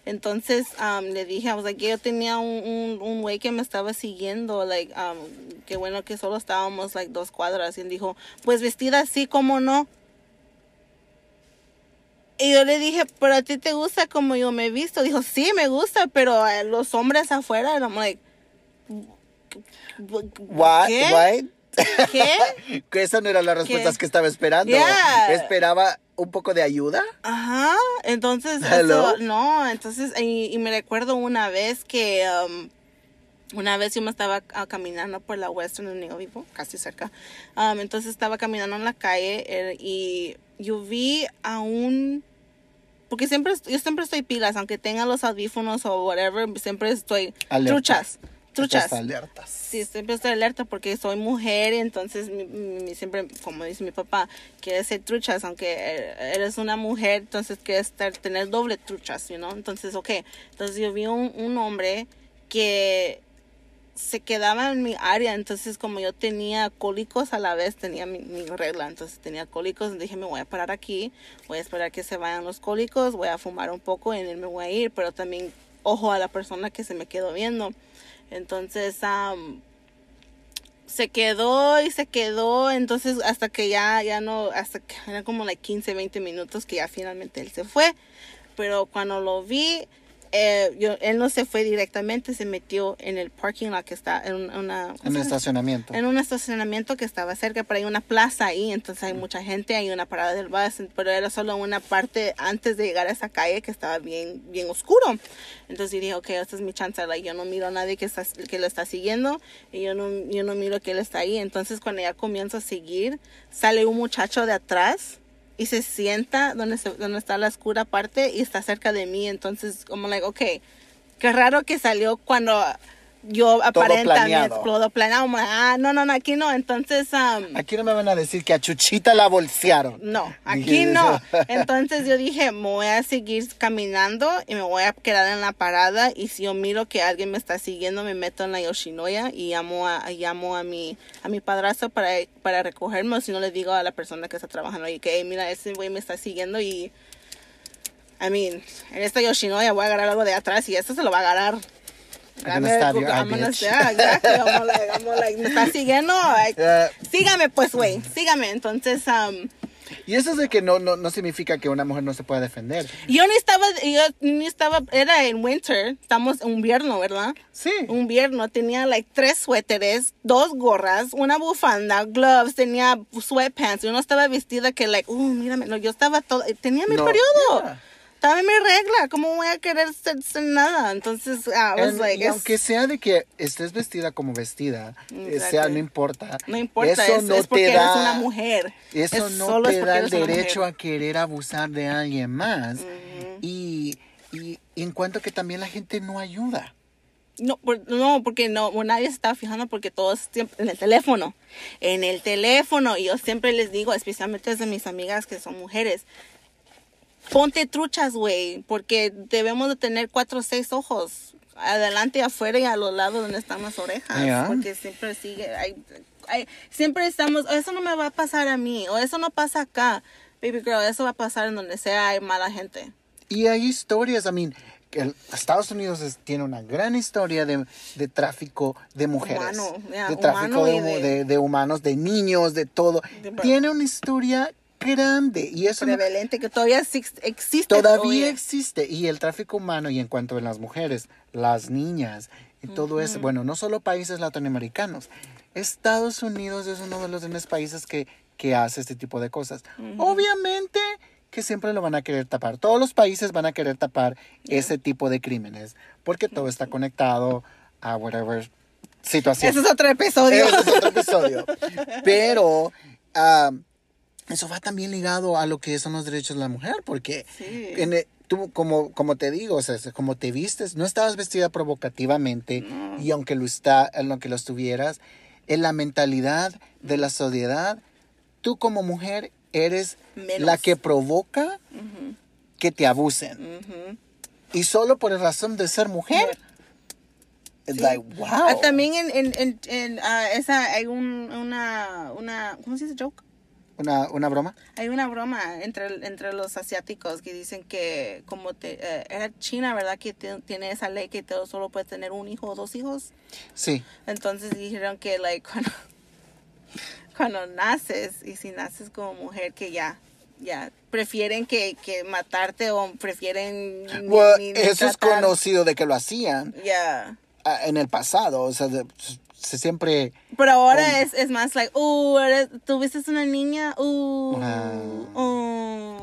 Entonces um, le dije, o sea, que yo tenía un, un, un güey que me estaba siguiendo, like, um, qué bueno que solo estábamos, like, dos cuadras. Y él dijo, pues vestida así, ¿cómo no? Y yo le dije, pero a ti te gusta como yo me he visto. Dijo, sí, me gusta, pero a los hombres afuera, I'm like, What? ¿Qué? What? ¿Qué? que esa no era la respuesta ¿Qué? que estaba esperando. Yeah. Esperaba un poco de ayuda. Ajá, entonces, eso, no, entonces, y, y me recuerdo una vez que, um, una vez yo me estaba ah, caminando por la Western yo vivo, casi cerca, um, entonces estaba caminando en la calle eh, y yo vi a un, porque siempre, yo siempre estoy pilas, aunque tenga los audífonos o whatever, siempre estoy Alerta. truchas, truchas. Estás alertas. Sí, siempre estoy alerta porque soy mujer y entonces mi, mi- siempre, como dice mi papá, quieres ser truchas, aunque eh, eres una mujer, entonces quieres estar, tener doble truchas, you know? Entonces, ok, entonces yo vi un, un hombre que se quedaba en mi área, entonces como yo tenía cólicos a la vez, tenía mi, regla, entonces tenía cólicos, dije me voy a parar aquí, voy a esperar que se vayan los cólicos, voy a fumar un poco y en él me voy a ir, pero también ojo a la persona que se me quedó viendo. Entonces, se quedó y se quedó, entonces hasta que ya, ya no, hasta que eran como like 15, 20 minutos que ya finalmente él se fue. Pero cuando lo vi, eh, yo, él no se fue directamente, se metió en el parking lot que está en un- una... ¿cómo En llama? estacionamiento. en un estacionamiento que estaba cerca, pero hay una plaza ahí, entonces hay mucha gente, hay una parada del bus, pero era solo una parte antes de llegar a esa calle que estaba bien, bien oscuro. Entonces yo dije, ok, esta es mi chance, like, yo no miro a nadie que, está, que lo está siguiendo y yo no, yo no miro que él está ahí. Entonces cuando ya comienzo a seguir, sale un muchacho de atrás y se sienta donde, se, donde está la oscura parte y está cerca de mí. Entonces, como, like, ok, qué raro que salió cuando yo aparentemente planeado. todo planeado. Ah, no, no, no, aquí no. Entonces, um, Aquí no me van a decir que a Chuchita la bolsearon. no, aquí no. Entonces yo dije, me voy a seguir caminando y me voy a quedar en la parada y si yo miro que alguien me está siguiendo, me meto en la Yoshinoya y llamo a, llamo a mi a mi padrastro para, para recogerme o si no le digo a la persona que está trabajando ahí que, "Hey, mira, ese güey me está siguiendo y... I mean, en esta Yoshinoya voy a agarrar algo de atrás y esto se lo va a agarrar. I'm gonna stab your eye, I'm gonna bitch. stab, exactly. I'm like, I'm like, me está siguiendo. like, sígame pues, güey, sígame. Entonces, um, y eso es de que no, no, no significa que una mujer no se pueda defender. Yo ni estaba, yo ni estaba, era en winter, estamos en invierno, ¿verdad? Sí. Invierno, tenía like tres suéteres, dos gorras, una bufanda, gloves, tenía sweatpants, yo no estaba vestida que like, uh, mírame, no, yo estaba todo, tenía mi No, periodo, yeah. En mi regla, ¿cómo voy a querer ser, ser nada? Entonces, I was En- like, y es- aunque sea de que estés vestida como vestida, eh, sea, Exactly. no importa. no importa, eso es, no es porque te eres da, una mujer. Eso Es no te da el eres derecho a querer abusar de alguien más. y, y, y en cuanto que también la gente no ayuda. No, por- no, porque no, nadie se estaba fijando porque todos siempre en el teléfono, en el teléfono. Y yo siempre les digo, especialmente desde mis amigas que son mujeres, ponte truchas, güey, porque debemos de tener cuatro o seis ojos adelante, afuera y a los lados donde están las orejas. Yeah. Porque siempre sigue, hay, hay- siempre estamos, "Oh, eso no me va a pasar a mí, o eso no pasa acá. Baby girl, eso va a pasar en donde sea hay mala gente. Y hay historias, I mean, el- Estados Unidos es- tiene una gran historia de, de tráfico de mujeres. Humano, ya, de tráfico humano de, de- de- humanos, de niños, de todo. Tiene una historia grande y no- Prevalente, que todavía exis- existe. todavía existe. Y el tráfico humano y en cuanto a las mujeres, las niñas y todo eso, bueno, no solo países latinoamericanos. Estados Unidos es uno de los grandes países que, que hace este tipo de cosas. Obviamente que siempre lo van a querer tapar. Todos los países van a querer tapar ese tipo de crímenes porque todo está conectado a whatever situación. Ese es otro episodio. Ese es otro episodio. Pero ah, eso va también ligado a lo que son los derechos de la mujer, porque Sí. en el- tú, como, como te digo, o sea, como te vistes, no estabas vestida provocativamente y aunque lo, está, aunque lo estuvieras, en la mentalidad de la sociedad, tú como mujer eres Menos. la que provoca que te abusen. Y solo por la razón de ser mujer. Like, wow. Ah, también en, en, en, en, ah, esa hay un, una, una, ¿cómo se dice joke? Una, una broma. Hay una broma entre, entre los asiáticos que dicen que como te, eh, era China, ¿verdad? Que te- tiene esa ley que te, solo puedes tener un hijo o dos hijos. Sí. Entonces dijeron que like cuando, cuando naces y si naces como mujer que ya ya prefieren que, que matarte o prefieren Well, ni- ni eso es tratar. conocido de que lo hacían Ya. ah, en el pasado. O sea, de- se siempre. Pero ahora Oh. es, es más like, uh, eres, tuviste una niña, uh, Ah. uh.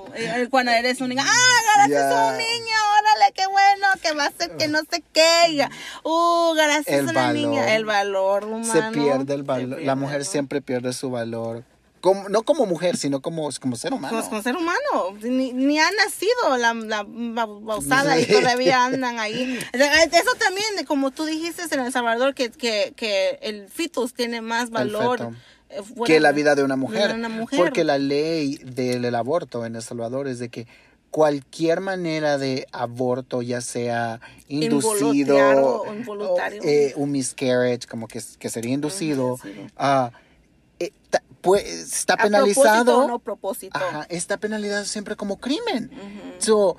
Cuando eres un niño, ah, gracias Ya. un niño, órale, qué bueno, que va a ser que no sé qué. Uh, gracias El una niña. El valor humano. se pierde el valor. La mujer ¿no? siempre pierde su valor. Como, no como mujer, sino como, como ser humano. Con ser humano, ni, ni ha nacido la, la bausada y todavía andan ahí. Eso también, como tú dijiste en El Salvador, que, que, que el fetus tiene más valor eh, que la vida de una mujer. de una mujer. Porque la ley del aborto en El Salvador es de que cualquier manera de aborto, ya sea inducido, Involuntario o involuntario. o, eh, un miscarriage, como que, que sería inducido, inducido. Pues, está A propósito penalizado. o no propósito. Ajá, está penalizado siempre como crimen. So,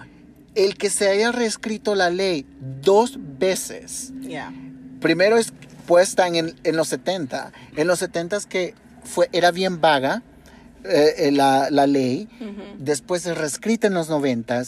el que se haya reescrito la ley dos veces, primero es puesta en, en los 70. En los 70 es que fue, era bien vaga eh, eh, la, la ley. Después es reescrita en los 90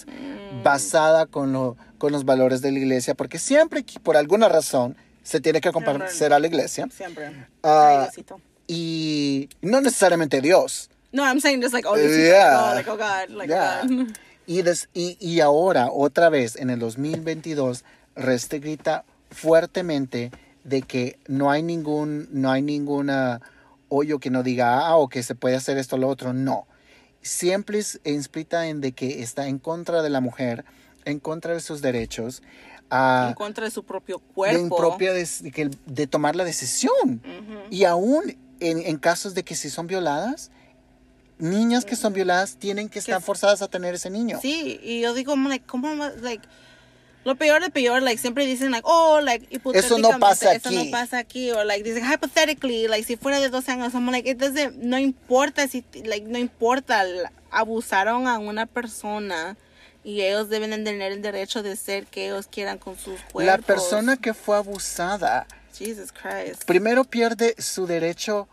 Mm. basada con, lo, con los valores de la iglesia, porque siempre, por alguna razón, se tiene que comparecer a la iglesia. Siempre. Diosito. Y no necesariamente Dios. No, I'm saying just like, oh, Diosito. Yeah. Oh, like, oh God. Like, oh God. Y, des- y, y ahora, otra vez, en el 2022, restricta fuertemente de que no hay ningún, no hay ninguna hoyo que no diga, ah, o que se puede hacer esto o lo otro. No. Siempre es explícita en de que está en contra de la mujer, en contra de sus derechos, ah, en contra de su propio de, cuerpo. propia de, tomar la decisión. Y aún en, en casos de que si son violadas, niñas que son violadas tienen que estar forzadas a tener ese niño. Sí, y yo digo, like, ¿cómo like, lo peor de peor, like, siempre dicen, like, oh, like, Eso no pasa Eso aquí. no pasa aquí, o, like, dicen, hypothetically, like, si fuera de 12 años, I'm like, doesn't- no importa si, like, no importa, abusaron a una persona y ellos deben de tener el derecho de ser que ellos quieran con sus cuerpos. La persona que fue abusada Jesus Christ. primero pierde su derecho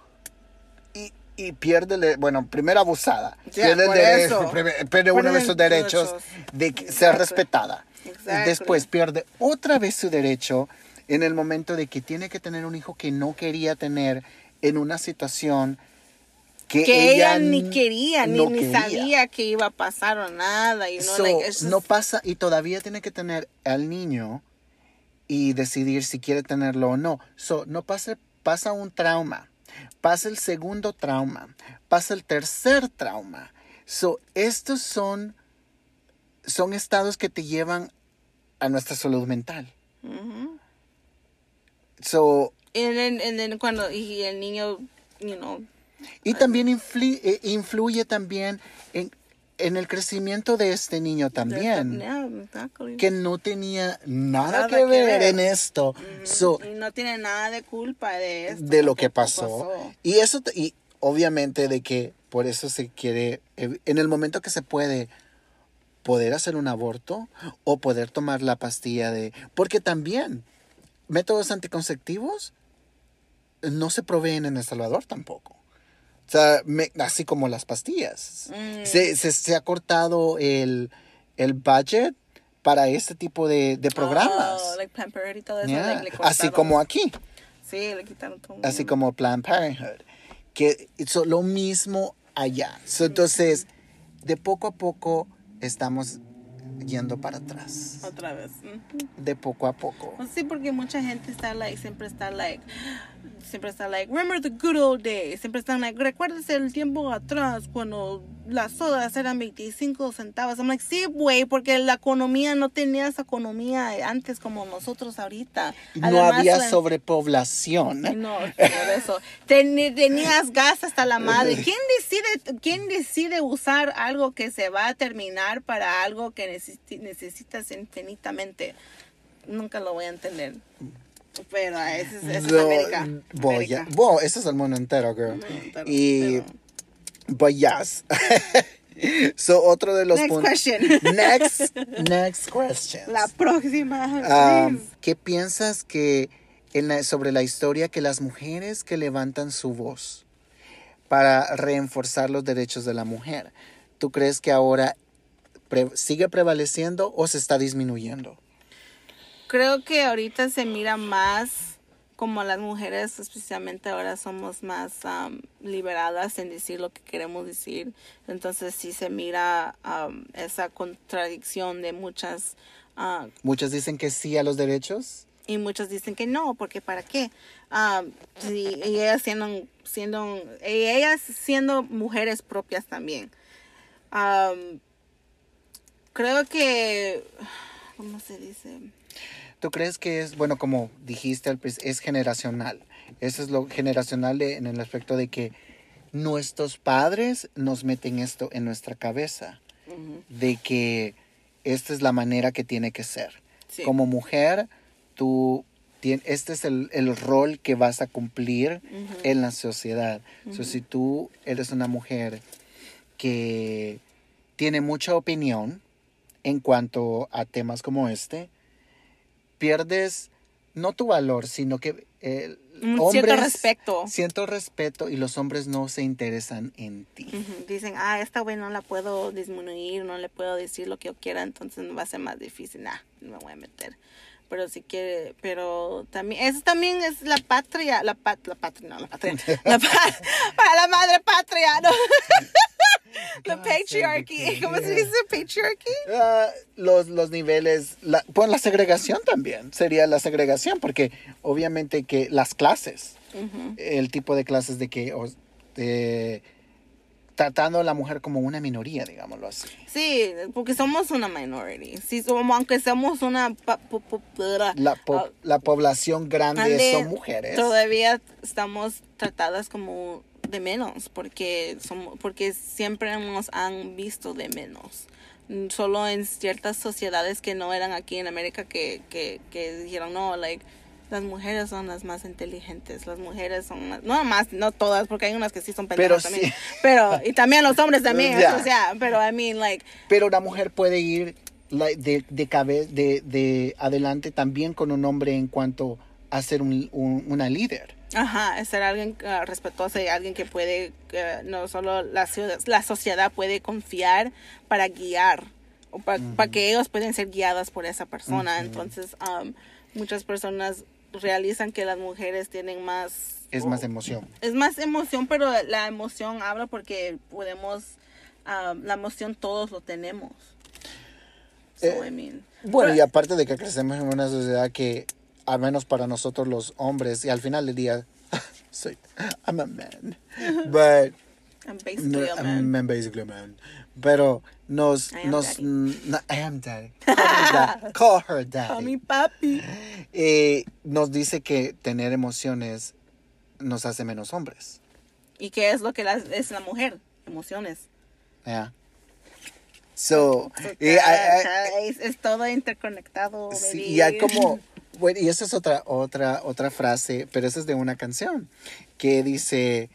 y, y pierde, bueno, primero abusada. Ya, pierde derecho, pierde- uno de sus derechos derechos. de ser respetada. Exactly. Después pierde otra vez su derecho en el momento de que tiene que tener un hijo que no quería tener en una situación que, que ella, ni quería, ni, no ni quería. sabía que iba a pasar o nada. You know, So, like, it's just- no pasa y todavía tiene que tener al niño y decidir si quiere tenerlo o no. So, no pasa, pasa un trauma, pasa el segundo trauma, pasa el tercer trauma. So, estos son, son estados que te llevan a nuestra salud mental. So, And then, and then cuando y el niño, you know, y también eh, influye también en en el crecimiento de este niño también, exactly. que no tenía nada, Nada que, que ver, en esto. So, y no tiene nada de culpa de esto. de lo que tampoco pasó. Y eso, y obviamente de que por eso se quiere, eh, en el momento que se puede, poder hacer un aborto o poder tomar la pastilla de... Porque también métodos anticonceptivos no se proveen en El Salvador tampoco. O sea, me- así como las pastillas. Mm. Se, se- se ha cortado el, el budget para este tipo de, de programas. Oh, like Planned Parenthood y todo eso. Yeah. like, le así como aquí. Sí, le quitaron todo. así como Planned Parenthood, que hizo lo mismo allá. So, entonces, de poco a poco estamos yendo para atrás. Otra vez. De poco a poco. Pues sí, porque mucha gente está like, siempre está like, siempre está like, remember the good old days. Siempre están like, recuérdese el tiempo atrás cuando las sodas eran 25 centavos. I'm like, sí, güey, porque la economía no tenía esa economía antes como nosotros ahorita. No Además, había la- sobrepoblación. No, por eso. Ten- tenías gas hasta la madre. ¿Quién decide, ¿Quién decide usar algo que se va a terminar para algo que necesi- necesitas infinitamente? Nunca lo voy a entender. Pero ese es, es América. voy a- wow, eso es el mundo entero, girl. Pero- Y, pero- but yes. so, otro de los Next question. Next, next question. La próxima. Please. ¿Qué piensas que en la- sobre la historia que las mujeres que levantan su voz para reforzar los derechos de la mujer, ¿tú crees que ahora pre- sigue prevaleciendo o se está disminuyendo? Creo que ahorita se mira más como las mujeres, especialmente ahora somos más am, liberadas en decir lo que queremos decir. Entonces sí se mira am, esa contradicción de muchas ah, Muchas dicen que sí a los derechos. y muchos dicen que no, porque para qué. Y ellas siendo, siendo, y ellas siendo mujeres propias también. Am, creo que, ¿cómo se dice? ¿Tú crees que es, bueno, como dijiste, es generacional? Eso es lo generacional de- en el aspecto de que nuestros padres nos meten esto en nuestra cabeza, de que esta es la manera que tiene que ser. Sí. Como mujer, tú, este es el, el rol que vas a cumplir en la sociedad. So, si tú eres una mujer que tiene mucha opinión en cuanto a temas como este, pierdes no tu valor, sino que eh, Un hombres cierto respeto. cierto respeto y los hombres no se interesan en ti. Dicen, ah, esta güey no la puedo disminuir, no le puedo decir lo que yo quiera, entonces va a ser más difícil. Nah, no me voy a meter. Pero si quiere, pero también, eso también es la patria, la, pat, la patria, no, la patria, la pa- para la madre patria, ¿no? la patriarchy, ¿cómo se dice patriarchy? Ah, los, los niveles, la, pues la segregación también, sería la segregación, porque obviamente que las clases, Ujú. el tipo de clases de que, o- de- tratando a la mujer como una minoría, digámoslo así. Sí, porque somos una minority. Sí, somos, aunque somos una... La, po- ah, la población grande Ande, son mujeres. Todavía estamos tratadas como de menos porque somos porque siempre nos han visto de menos. Solo en ciertas sociedades que no eran aquí en América que, que, que dijeron, no, like, las mujeres son las más inteligentes, las mujeres son las, no más, no todas, porque hay unas que sí son Pero pendejas también, sí. pero, y también los hombres también, Ya. o sea, pero I mean, like, Pero la mujer puede ir de, de, cabe- de, de adelante también con un hombre en cuanto a ser un- un- una líder. Ajá, ser alguien ah, respetuoso y alguien que puede, no solo la, ciudad- la sociedad puede confiar para guiar, o para, para que ellos pueden ser guiadas por esa persona. Entonces, um, muchas personas realizan que las mujeres tienen más... Es más emoción. Es más emoción, pero la emoción habla porque podemos, la emoción todos lo tenemos. So, Eh, I mean, Bueno, pero- y aparte de que crecemos en una sociedad que, al menos para nosotros los hombres, y al final del día, soy, I'm a man. But, I'm basically a man. I'm basically a man. Pero nos, I am nos, daddy. no, I am daddy. Call her, da- call her daddy. A mi papi. Eh, nos dice que tener emociones nos hace menos hombres. ¿Y qué es lo que la- es la mujer? Emociones. ¿ya? So, eh, es, es, todo interconectado. Sí, y hay como, bueno, y esa es otra, otra, otra frase, pero esa es de una canción que dice...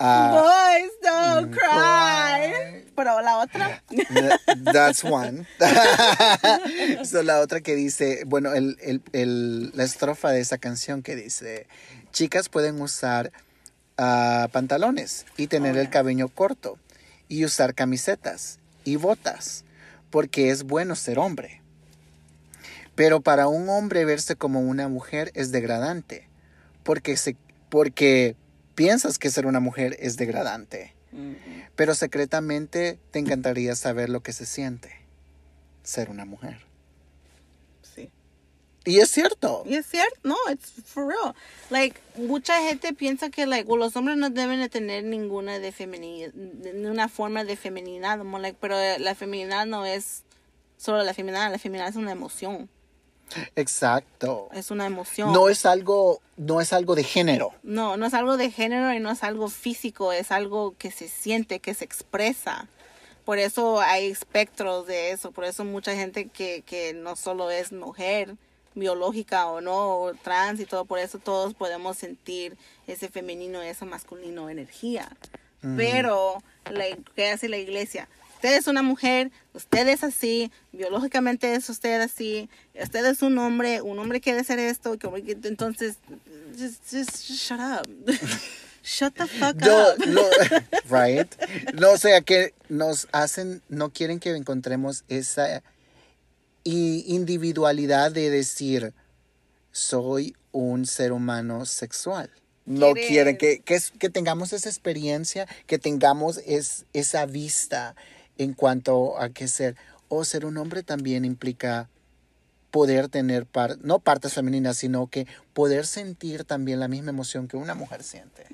Uh, Boys don't mm, cry. Pero la otra. That's one. so, la otra que dice, bueno, el, el, el, la estrofa de esa canción que dice, chicas pueden usar uh, pantalones y tener el cabello corto y usar camisetas y botas, porque es bueno ser hombre. Pero para un hombre verse como una mujer es degradante, porque, se, porque piensas que ser una mujer es degradante. Pero secretamente te encantaría saber lo que se siente ser una mujer. Sí. Y es cierto. Y es cierto, no, it's for real. Like, mucha gente piensa que like, los hombres no deben de tener ninguna de feminidad, ninguna forma de feminidad, like, pero la feminidad no es solo la feminidad, la feminidad es una emoción. Exacto. Es una emoción. No es algo, no es algo de género. No, no es algo de género y no es algo físico, es algo que se siente, que se expresa. Por eso hay espectros de eso, por eso mucha gente que, que no solo es mujer, biológica o no, trans y todo, por eso todos podemos sentir ese femenino, esa masculino energía. Pero, ¿qué hace la iglesia? Usted es una mujer, usted es así, biológicamente es usted así, usted es un hombre, un hombre quiere ser esto, entonces, just, shut up. Shut the fuck up. No, right. No, o sea, que nos hacen, no quieren que encontremos esa individualidad de decir, soy un ser humano sexual. No quieren que, que, que, tengamos esa experiencia, que tengamos es, esa vista, en cuanto a que ser o ser un hombre también implica poder tener par, no partes femeninas, sino que poder sentir también la misma emoción que una mujer siente.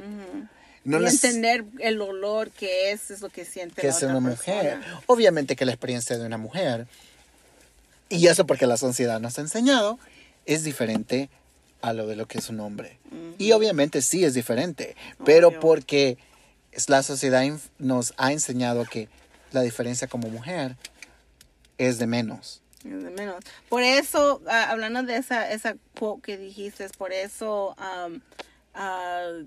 no y entender el olor que es, es lo que siente que es una mujer. Obviamente que la experiencia de una mujer, y eso porque la sociedad nos ha enseñado, es diferente a lo de lo que es un hombre. Y obviamente sí es diferente, pero porque la sociedad nos ha enseñado que la diferencia como mujer es de menos. Es de menos. Por eso, ah, hablando de esa, esa quote que dijiste, por eso um, uh,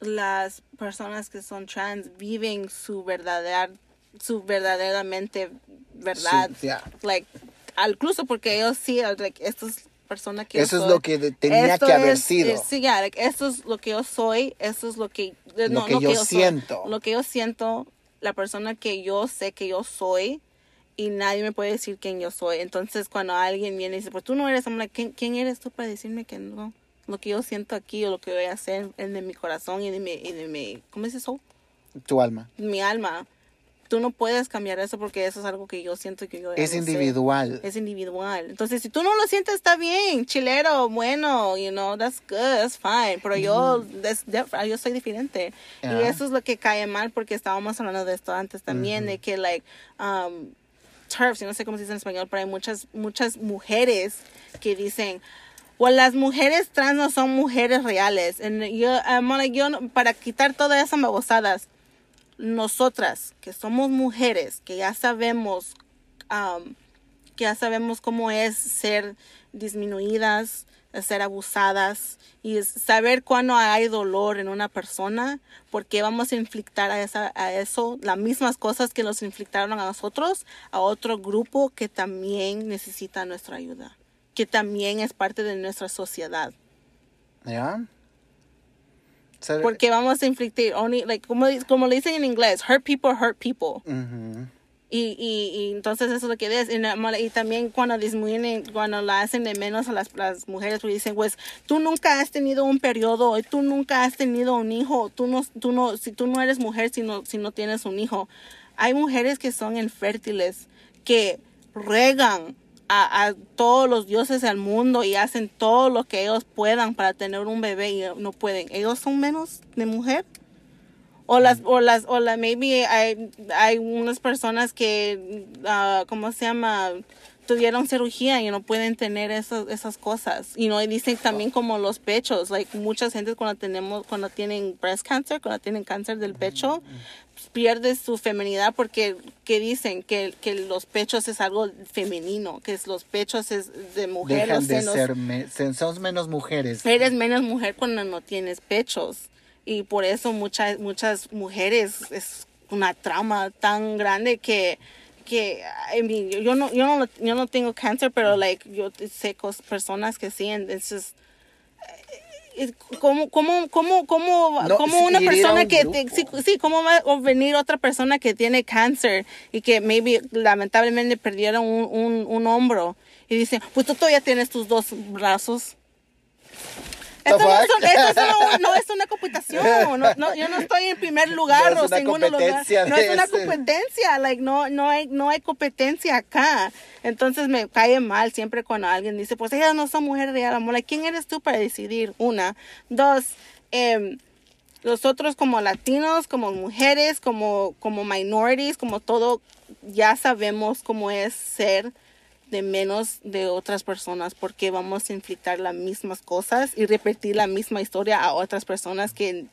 las personas que son trans viven su verdadera, su verdaderamente verdad. Like, incluso porque ellos sí, like, estos persona que eso es lo que tenía que haber sido eh, sí ya esto es lo que yo soy eso es lo que lo que yo, siento lo que yo siento la persona que yo sé que yo soy y nadie me puede decir quién yo soy. Entonces, cuando alguien viene y dice, pues tú no eres, hombre, ¿quién, ¿quién eres tú para decirme que no? Lo que yo siento aquí o lo que voy a hacer es de mi corazón y de mi, y de mi ¿cómo es eso? Tu alma. Mi alma tú no puedes cambiar eso porque eso es algo que yo siento que yo es individual. Es individual. Entonces si tú no lo sientes está bien chilero bueno you know that's good that's fine. Pero yo yo soy diferente. Y eso es lo que cae mal porque estábamos hablando de esto antes también de que like um, turfs no sé cómo se dice en español pero hay muchas muchas mujeres que dicen o las mujeres trans no son mujeres reales. Y yo, yo, para quitar todas esas babosadas, nosotras que somos mujeres, que ya sabemos, que ya sabemos cómo es ser disminuidas, ser abusadas y saber cuándo hay dolor en una persona, porque vamos a inflictar a, esa, a eso las mismas cosas que nos inflictaron a nosotros, a otro grupo que también necesita nuestra ayuda, que también es parte de nuestra sociedad. Porque vamos a infligir, only, like, como, como le dicen en inglés, hurt people, hurt people. y, y, y, entonces eso es lo que es. Y, y, también cuando disminuyen, cuando la hacen de menos a las, las mujeres, pues dicen, pues tú nunca has tenido un periodo, tú nunca has tenido un hijo, tú no, tú no, si tú no eres mujer si no, si no tienes un hijo. Hay mujeres que son infértiles, que regan a, todos los dioses del mundo y hacen todo lo que ellos puedan para tener un bebé y no pueden. ¿Ellos son menos de mujer? O las, o las, o la, maybe hay, hay unas personas que, uh, ¿cómo se llama? Tuvieron cirugía y no pueden tener esas, esas cosas. Y no dicen también como los pechos, like mucha gente cuando tenemos cuando tienen breast cancer, cuando tienen cáncer del pecho, pues, pierde su feminidad porque que dicen que, que los pechos es algo femenino, que es los pechos es de mujer, Dejan de senos- ser, me- son menos mujeres. eres menos mujer cuando no tienes pechos y por eso muchas muchas mujeres es una trama tan grande que que I mean, yo, yo no yo no yo no tengo cáncer pero like yo sé cos- personas que sí it's just eh, ¿Cómo, cómo, cómo, cómo, No, cómo una persona un que te- sí, sí, cómo va a venir otra persona que tiene cáncer y que maybe lamentablemente perdieron un, un, un hombro y dicen, pues tú todavía tienes tus dos brazos. Esto, no, es, esto una- no es una competición. No, no, yo no estoy en primer lugar No es o una segundo lugar. competencia No es una ese. competencia. Like, no, no, hay, no hay competencia acá. Entonces me cae mal siempre cuando alguien dice, pues ellas no son mujeres de amor. Like, ¿Quién eres tú para decidir? Una. Dos, em, nosotros como latinos, como mujeres, como, como minorities, como todo, ya sabemos cómo es ser de menos de otras personas porque vamos a inflictar las mismas cosas y repetir la misma historia a otras personas que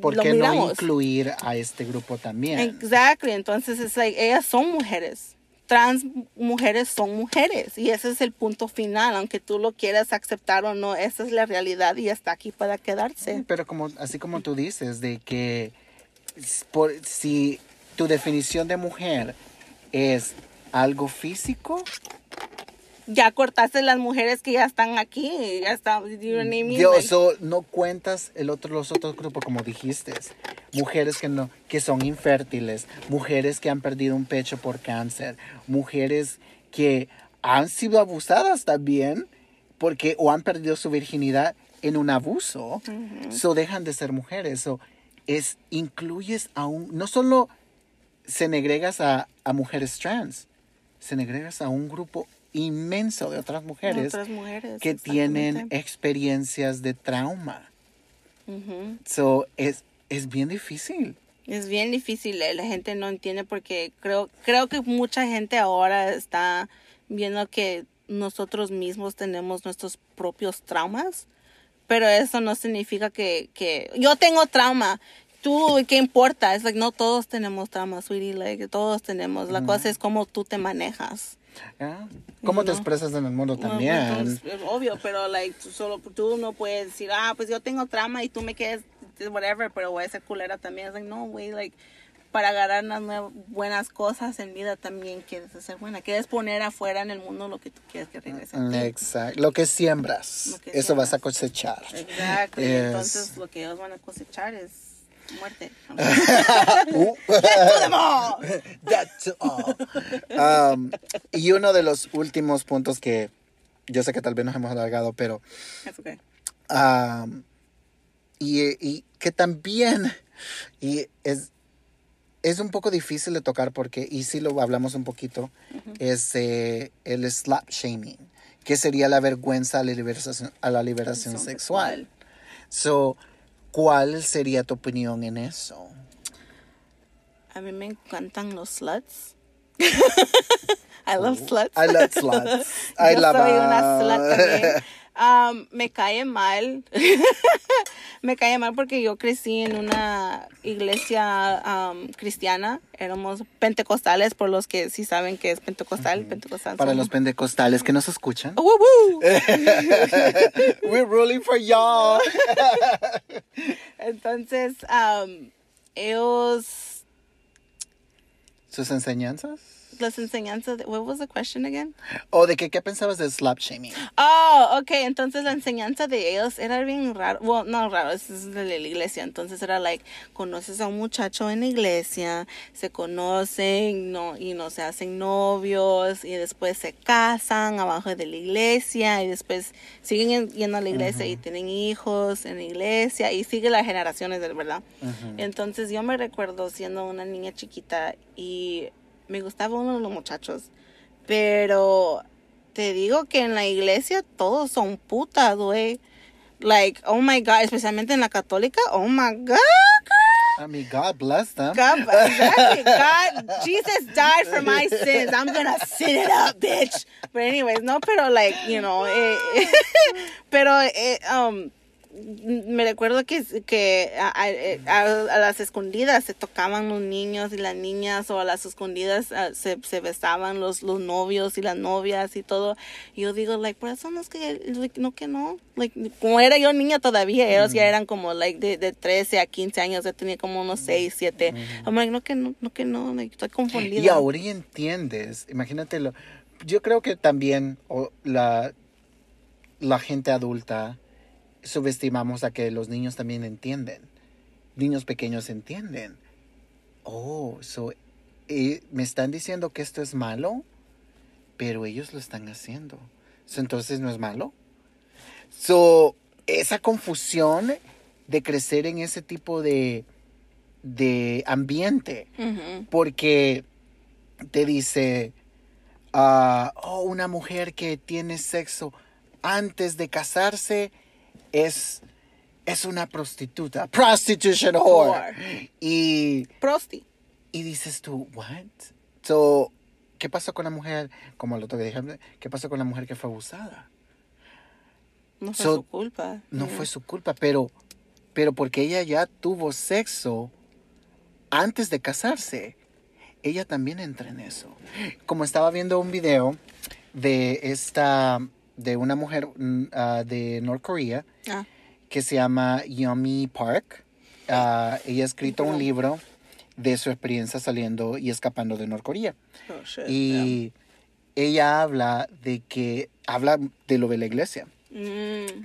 ¿Por lo qué no miramos. incluir a este grupo también? Exactly, entonces es like, ellas son mujeres. Trans mujeres son mujeres y ese es el punto final, aunque tú lo quieras aceptar o no, esa es la realidad y está aquí para quedarse. Pero como, así como tú dices, de que por, si tu definición de mujer es algo físico, Ya cortaste las mujeres que ya están aquí, ya están, Like, so, no cuentas el otro, los otros grupos como dijiste. Mujeres que no, que son infértiles, mujeres que han perdido un pecho por cáncer, mujeres que han sido abusadas también, porque o han perdido su virginidad en un abuso, so dejan de ser mujeres. So, es incluyes a un, no solo se negregas a, a mujeres trans, se negregas a un grupo inmenso de otras mujeres otras mujeres, que tienen experiencias de trauma. Ujú. So, es, es bien difícil. Es bien difícil, eh, la gente no entiende porque creo, creo que mucha gente ahora está viendo que nosotros mismos tenemos nuestros propios traumas, pero eso no significa que, que yo tengo trauma. Tú, ¿qué importa? Es like, no todos tenemos trauma, sweetie, like, todos tenemos. La cosa es cómo tú te manejas. ¿ya? ¿Cómo te No. expresas en el mundo No, también? pues, es obvio, pero like, tú solo tú no puedes decir, ah, pues yo tengo trauma y tú me quedes whatever, pero voy a ser culera también. Es like, no, güey, like para agarrar unas buenas cosas en vida también quieres ser buena. Quieres poner afuera en el mundo lo que tú quieres que regrese. Exacto. Lo que siembras, Lo que eso vas a siembras. cosechar. Exacto. y Es- Entonces lo que ellos van a cosechar es muerte. Uh. That's all. Um, y uno de los últimos puntos que yo sé que tal vez nos hemos alargado, pero That's okay. um, y, y que también y es, es un poco difícil de tocar porque, y sí lo hablamos un poquito, es eh, el slap shaming, que sería la vergüenza a la liberación, a la liberación sexual. So, ¿cuál sería tu opinión en eso? A mí me encantan los sluts. I love sluts. I love sluts. I Yo love soy una slut también. Um, me cae mal. me cae mal porque yo crecí en una iglesia um, cristiana. Éramos pentecostales, por los que sí saben que es pentecostal. pentecostal Para los pendecostales que nos escuchan. ¡Uh, uh! We're ruling for y'all. Entonces, um, ellos, ¿Sus enseñanzas? Las enseñanzas, de, what was the question again? ¿O de qué, qué pensabas de slap shaming? Oh, ok, entonces la enseñanza de ellos era bien raro, bueno, no raro, es de la iglesia, entonces era like, conoces a un muchacho en la iglesia, se conocen, no, y no se hacen novios, y después se casan abajo de la iglesia, y después siguen en- yendo a la iglesia y tienen hijos en la iglesia, y sigue las generaciones, verdad. Entonces yo me recuerdo siendo una niña chiquita y me gustaba uno de los muchachos, pero te digo que en la iglesia todos son putas, güey. Like, oh my God, especialmente en la católica, oh my God, girl. I mean, God bless them. God, exactly. God, Jesus died for my sins. I'm gonna sin it up, bitch. But anyways, no, pero like, you know, eh, pero eh, um, me recuerdo que, que a, a- a- las escondidas se tocaban los niños y las niñas o a las escondidas ah, se, se besaban los, los novios y las novias y todo. Y yo digo, like, por eso no es que, like, no que no. Like, como era yo niña todavía, ellos ya eran como, like, de, de 13 a 15 años, yo tenía como unos 6, 7. I'm like, no que no, no que no, like, estoy confundida. Y ahora ya entiendes, imagínatelo. Yo creo que también o, la, la gente adulta subestimamos a que los niños también entienden. Niños pequeños entienden. Oh, so, eh, me están diciendo que esto es malo, pero ellos lo están haciendo. So, entonces no es malo. So, esa confusión de crecer en ese tipo de, de ambiente porque te dice, ah, oh, una mujer que tiene sexo antes de casarse es, es una prostituta, prostitution whore. Y, Prosti. y dices tú, what? So, ¿qué pasó con la mujer, como lo que dije, qué pasó con la mujer que fue abusada? No fue So, su culpa. No fue su culpa, pero, pero porque ella ya tuvo sexo antes de casarse, ella también entra en eso. Como estaba viendo un video de esta, de una mujer mm, ah, de Norcorea Ah, que se llama Yumi Park. Ah, ella ha escrito un libro de su experiencia saliendo y escapando de Norcorea. oh, shit, Y ella habla de que, habla de lo de la iglesia. Mm,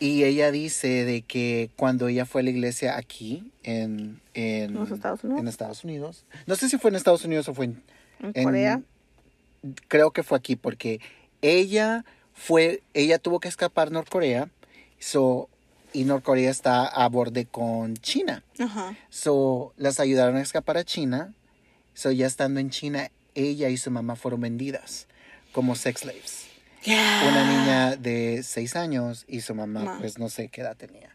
Y ella dice de que cuando ella fue a la iglesia aquí en, en, ¿Los Estados Unidos? en Estados Unidos, no sé si fue en Estados Unidos o fue en, ¿En en- Corea? creo que fue aquí porque ella fue, ella tuvo que escapar Norcorea, so, y Norcorea está a borde con China. So, las ayudaron a escapar a China. So, ya estando en China, ella y su mamá fueron vendidas como sex slaves. Una niña de seis años y su mamá, Ma. pues no sé qué edad tenía.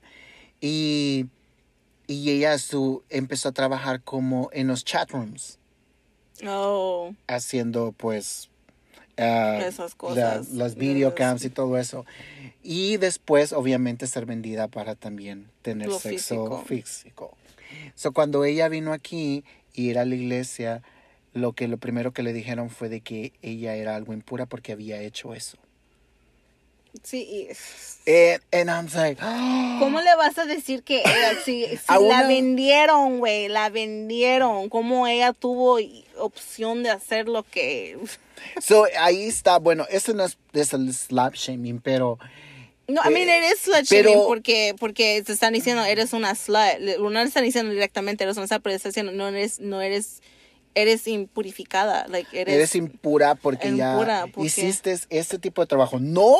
Y, y ella su, empezó a trabajar como en los chat rooms, Oh, haciendo pues ah, Esas la- cosas. las videocams y todo eso. Y después, obviamente, ser vendida para también tener Lo sexo físico. físico. So, cuando ella vino aquí y ir a la iglesia, lo que lo primero que le dijeron fue de que ella era algo impura porque había hecho eso. Sí. y- And, and I'm like. ¿Cómo le vas a decir que ella, si, si la vendieron, güey, la vendieron? ¿Cómo ella tuvo opción de hacer lo que... So, ahí está, bueno, eso no es, es el slap shaming, pero No, I mean, Eh, it is slut pero- shaming porque, porque te están diciendo, eres una slut. No le están diciendo directamente, eres una slut, pero están diciendo, no eres, no eres, eres impurificada. Like, eres, eres impura porque impura, ya porque- hiciste este tipo de trabajo, no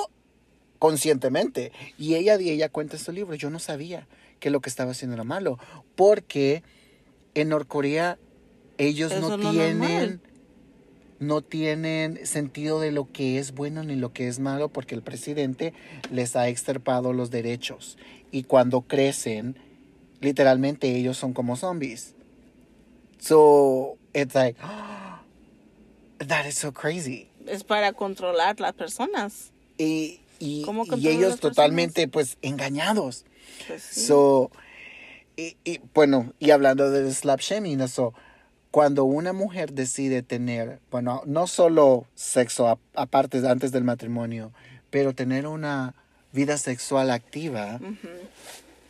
conscientemente. Y ella, y ella cuenta en su libro, yo no sabía que lo que estaba haciendo era malo, porque en Norcorea ellos Eso no tienen no tienen sentido de lo que es bueno ni lo que es malo porque el presidente les ha extirpado los derechos y cuando crecen literalmente ellos son como zombies. So it's like that is so crazy. es para controlar las personas. Y, y, ¿Cómo y ellos totalmente pues engañados. Pues sí. So, y, y, bueno, y hablando del slap shaming, eso, cuando una mujer decide tener, bueno, no solo sexo aparte antes del matrimonio, pero tener una vida sexual activa,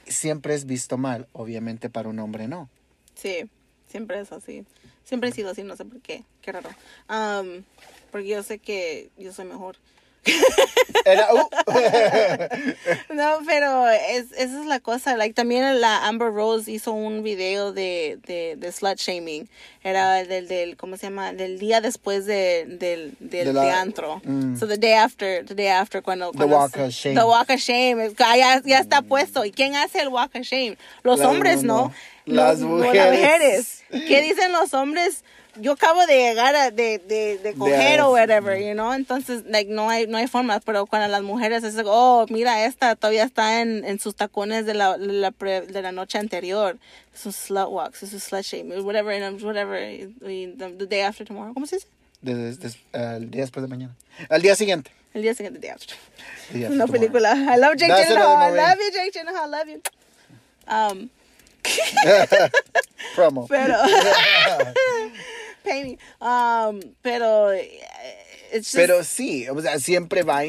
siempre es visto mal. Obviamente para un hombre no. Sí, siempre es así. Siempre he sido así, no sé por qué. Qué raro. Um, porque yo sé que yo soy mejor. Era, uh, No, pero es, esa es la cosa. Like, también la Amber Rose hizo un video de, de, de slut shaming. Era del, del, ¿cómo se llama? Del día después de, del, del De la- teatro. mm. So the day after, the day after cuando... The cuando walk se- of shame. The walk of shame. Es- Ya, ya está puesto. ¿Y quién hace el walk of shame? Los Claro, hombres, no, ¿no? no. Las no, mujeres. las mujeres. ¿Qué dicen los hombres? Yo acabo de llegar a, de, de, de coger o whatever, you know? Entonces, like, no hay, no hay forma. Pero cuando las mujeres es like, oh, mira, esta todavía está en, en sus tacones de la, la, pre- de la noche anterior. Sus slut walks, sus slut shaming, whatever, and whatever. The, the day after tomorrow. ¿Cómo se dice? Des- des- al día después de mañana. Al día siguiente. El día siguiente, day after. The day Una after película. I love Jake Gyllenhaal. I love you, Jake Gyllenhaal. I love you. Um, tomorrow. Promo. pero pay me. Um, pero eh, just, Pero sí, o sea, siempre va,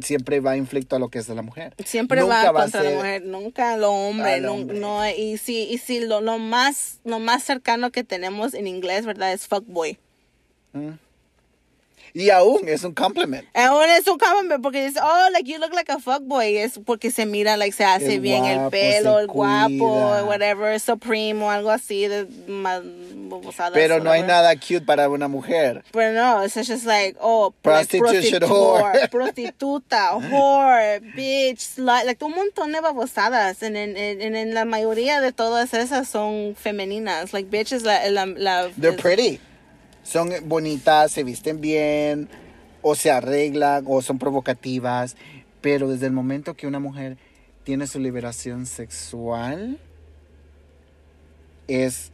siempre va inflicto a lo que es de la mujer. siempre Nunca va a contra la ser- mujer, nunca lo hombre, no, hombre. no, y si y si lo, lo más lo más cercano que tenemos en inglés, ¿verdad? Es fuckboy. Y aún es un compliment. Aún es un compliment porque dice, oh, like you look like a fuckboy. Es porque se mira, like se hace Es bien el guapo, pelo, se el guapo, cuida. whatever, supreme o algo así de más Pero no hay whatever. nada cute para una mujer. Pero no, it's just like, oh, like Prostitution prostitu- whore. prostituta, whore, bitch, slut, like un montón de babosadas. En, en, en, en la mayoría de todas esas son femeninas. Like, bitch es la. la, la They're es- pretty. Son bonitas, se visten bien, o se arreglan, o son provocativas. Pero desde el momento que una mujer tiene su liberación sexual, es.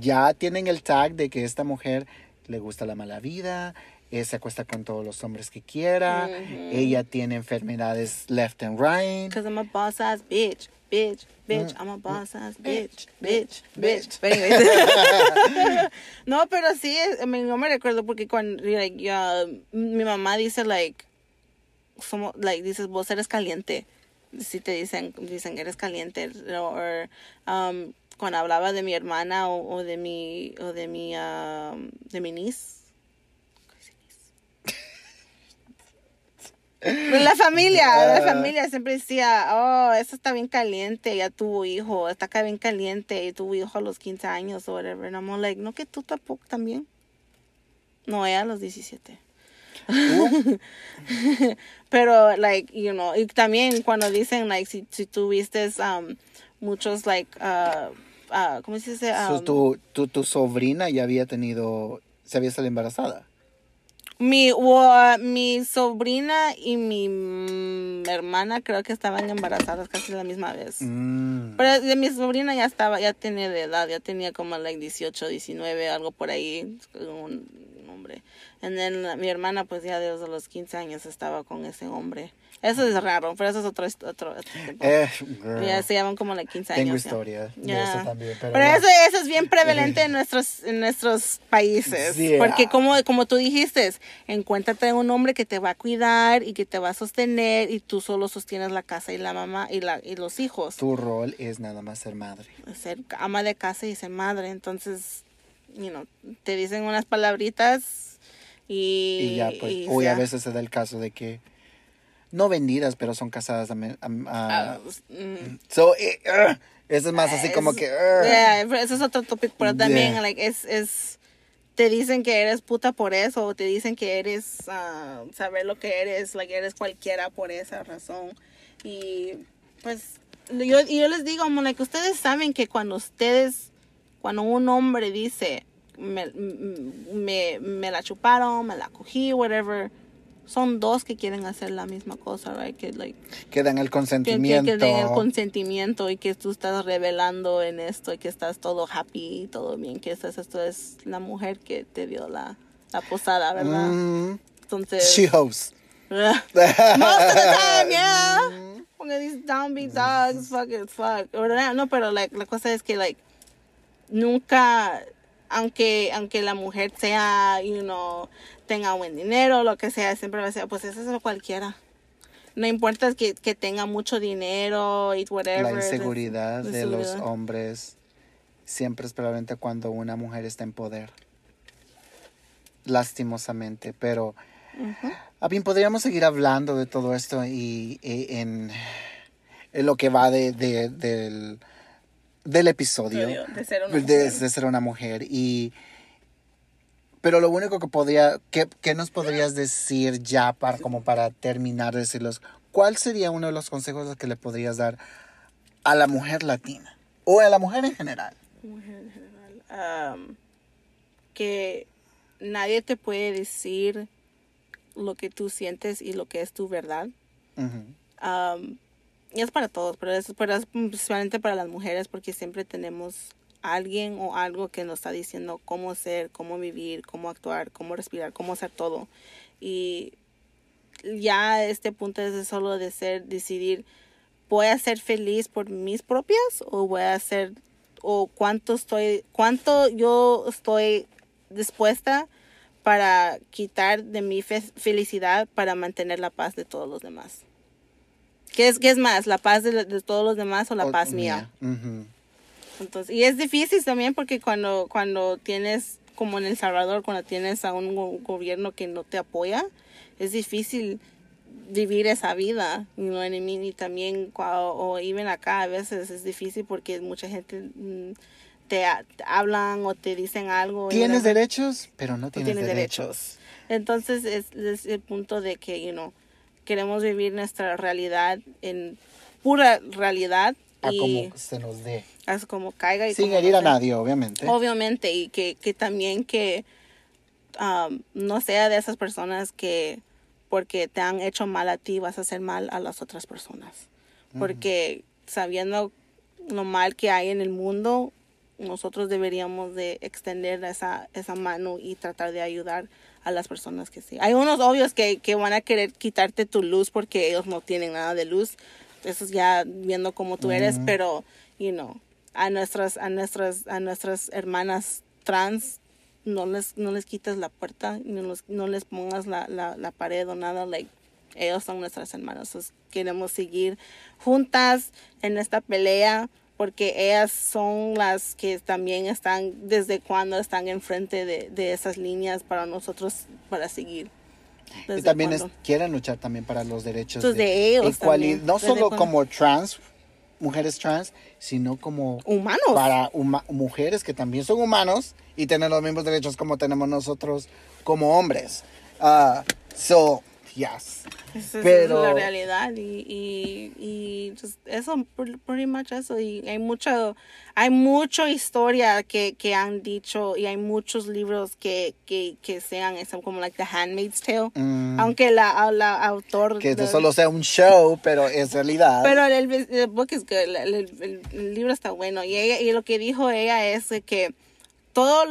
Ya tienen el tag de que esta mujer le gusta la mala vida, eh, se acuesta con todos los hombres que quiera, Ujú. ella tiene enfermedades left and right. Cause I'm a boss ass bitch, bitch, bitch. Mm. I'm a boss ass bitch, bitch, bitch. But anyways. no, pero sí, I mean, no me recuerdo porque cuando, like, mi mamá dice, like, somos, like, dices, vos eres caliente. Si te dicen, dicen que eres caliente. O, um, cuando hablaba de mi hermana o, o de mi, o de mi, um, de mi niece. La familia, la Ah. familia siempre decía, oh, esa está bien caliente, ya tuvo hijo, está acá bien caliente y tuvo hijo a los 15 años o whatever. And I'm all like, no, que tú tampoco también. No, ella a los 17. Uh, Pero, like, you know, y también cuando dicen, like, si, si tuviste um, muchos, like, uh, uh, ¿cómo se dice? so Um, tu, tu, tu sobrina ya había tenido, se había salido embarazada. Mi, wa- mi sobrina y mi mm, hermana creo que estaban embarazadas casi la misma vez. Mm. Pero de mi sobrina ya estaba, ya tenía de edad, ya tenía como like 18, 19, algo por ahí, un hombre. Y mi hermana pues ya desde los 15 años estaba con ese hombre. Eso es raro, pero eso es otro, otro. Eh. Ya se llaman como like 15 años. Tengo historia de eso también. Pero, Pero no. eso, eso es bien prevalente en nuestros, en nuestros países. Porque como, como tú dijiste, encuéntrate un hombre que te va a cuidar y que te va a sostener y tú solo sostienes la casa y la mamá y, la, y los hijos. Tu rol es nada más ser madre. Ser ama de casa y ser madre. Entonces, you know, te dicen unas palabritas y... Y ya, pues, y hoy a veces se da el caso de que, no vendidas, pero son casadas a... a- a- Ah, mm. so, eh, ugh, eso es más así como que... yeah, pero eso es otro topic, pero también, Yeah. like, es, es, te dicen que eres puta por eso, o te dicen que eres, ah, saber lo que eres, like, eres cualquiera por esa razón. Y, pues, yo, yo les digo, como, like, ustedes saben que cuando ustedes, cuando un hombre dice, me, me, me la chuparon, me la cogí, whatever, son dos que quieren hacer la misma cosa, right? Que, like, que dan el que, que, consentimiento. que den el consentimiento y que tú estás revelando en esto y que estás todo happy y todo bien, que estás, esto es la mujer que te dio la, la posada, ¿verdad? Mm, Entonces, she hosts. most of the time, yeah. Porque these downbeat dogs, fuck it, fuck. No, pero like, la cosa es que, like, nunca, aunque, aunque la mujer sea, you know, tenga buen dinero, lo que sea, siempre va a ser, pues eso es lo cualquiera. No importa que, que tenga mucho dinero y whatever. La inseguridad de los hombres siempre es probablemente cuando una mujer está en poder. Lastimosamente, pero a bien podríamos seguir hablando de todo esto y, y en, en lo que va de, de- del, del episodio De ser una de, mujer. de ser una mujer y pero lo único que podría que, que nos podrías decir ya para como para terminar de decirlos cuál sería uno de los consejos que le podrías dar a la mujer latina O a la mujer en general. Mujer en general. um, que nadie te puede decir lo que tú sientes y lo que es tu verdad. Um, es para todos, pero es, es principalmente para las mujeres porque siempre tenemos alguien o algo que nos está diciendo cómo ser, cómo vivir, cómo actuar, cómo respirar, cómo hacer todo. Y ya este punto es solo de ser, decidir, voy a ser feliz por mis propias o voy a ser, o cuánto estoy, cuánto yo estoy dispuesta para quitar de mi fe- felicidad para mantener la paz de todos los demás. ¿Qué es, qué es más, la paz de, de todos los demás o la O- paz mía? Ujú. Entonces, y es difícil también porque cuando, cuando tienes, como en El Salvador, cuando tienes a un go- gobierno que no te apoya, es difícil vivir esa vida, you know what I mean? Y también, cua- o even acá a veces es difícil porque mucha gente mm, te, te hablan o te dicen algo. Tienes derechos, pero no No tienes, tienes derechos. derechos. Entonces es, es el punto de que, you know, queremos vivir nuestra realidad en pura realidad A y como se nos dé. haz como caiga y Sin como herir a nadie, obviamente. Obviamente, y que, que también que um, no sea de esas personas que porque te han hecho mal a ti vas a hacer mal a las otras personas. Porque sabiendo lo mal que hay en el mundo, nosotros deberíamos de extender esa, esa mano y tratar de ayudar a las personas que sí. Hay unos obvios que, que van a querer quitarte tu luz porque ellos no tienen nada de luz. Eso es ya viendo cómo tú eres, pero, you know, a nuestras, a nuestras, a nuestras hermanas trans no les, no les quites la puerta, no les, no les pongas la, la, la pared o nada, like, ellos son nuestras hermanas. Entonces, queremos seguir juntas en esta pelea porque ellas son las que también están desde cuando están enfrente de, de esas líneas para nosotros para seguir. y ¿Desde también es- quieren luchar también para los derechos de ellos también. No ¿Desde solo como trans, mujeres trans, sino como humanos. para huma- mujeres que también son humanos y tienen los mismos derechos como tenemos nosotros como hombres. Ah, so, yes. Esa es Pero- la realidad y, y, y just eso, pr- pretty much eso. Y hay mucho, hay mucha historia que, que han dicho y hay muchos libros que, que, que sean eso, como like The Handmaid's Tale. Mm, Aunque la, la autor... que de- solo sea un show, pero es realidad. Pero el, el, book is good, el, el- el- libro está bueno. Y, ella, y lo que dijo ella es que todo,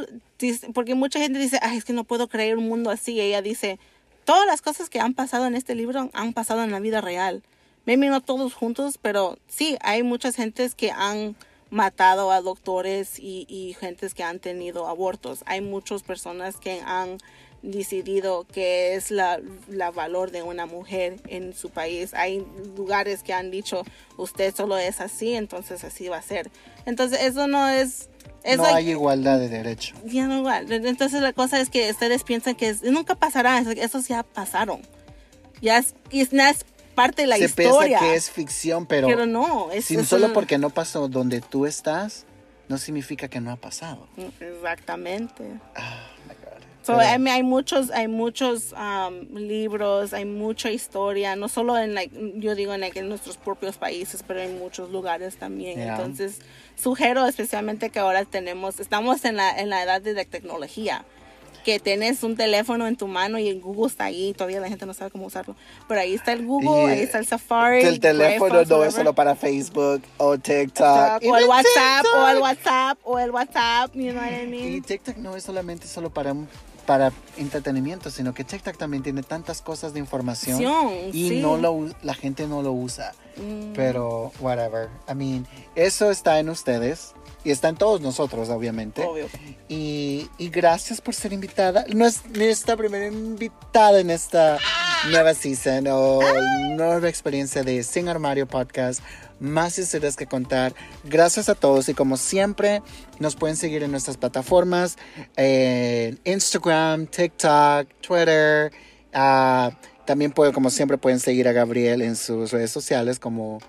porque mucha gente dice, ay, es que no puedo creer un mundo así. Y ella dice, todas las cosas que han pasado en este libro han pasado en la vida real. Maybe no todos juntos, pero sí, hay muchas gentes que han matado a doctores y, gentes que han tenido abortos. Hay muchas personas que han decidido qué es la, la valor de una mujer en su país. Hay lugares que han dicho, usted solo es así, entonces así va a ser. Entonces eso no es... es no like- hay igualdad de derecho. ya no igual. Entonces la cosa es que ustedes piensan que es- nunca pasará, es- esos ya pasaron. Ya es, es, es parte de la Se historia. piensa que es ficción, pero, pero no, es, sin solo un- porque no pasó donde tú estás, no significa que no ha pasado. Exactamente. Ah, my God. So, Pero- I mean, hay muchos, hay muchos um, libros, hay mucha historia, no solo en, like, yo digo, en, like, en nuestros propios países, pero en muchos lugares también. Yeah. Entonces, sugiero especialmente que ahora tenemos, estamos en la, en la edad de la tecnología, que tienes un teléfono en tu mano y el Google está ahí, todavía la gente no sabe cómo usarlo, pero ahí está el Google, Y, ahí está el Safari. el teléfono no es solo para Facebook o TikTok. o el WhatsApp, o el TikTok. WhatsApp, o el WhatsApp, you know what I mean? Y TikTok no es solamente solo para, para entretenimiento, sino que TikTok también tiene tantas cosas de información y sí. no lo, la gente no lo usa. Mm. Pero, whatever. I mean, eso está en ustedes y está en todos nosotros, obviamente. Obvio. Y, y gracias por ser invitada. Nues- Nuestra primera invitada en esta nueva season o nueva experiencia de Sin Armario Podcast. Más historias que contar. Gracias a todos y como siempre nos pueden seguir en nuestras plataformas. En Instagram, TikTok, Twitter. ah, también pueden, como siempre pueden seguir a Gabriel en sus redes sociales como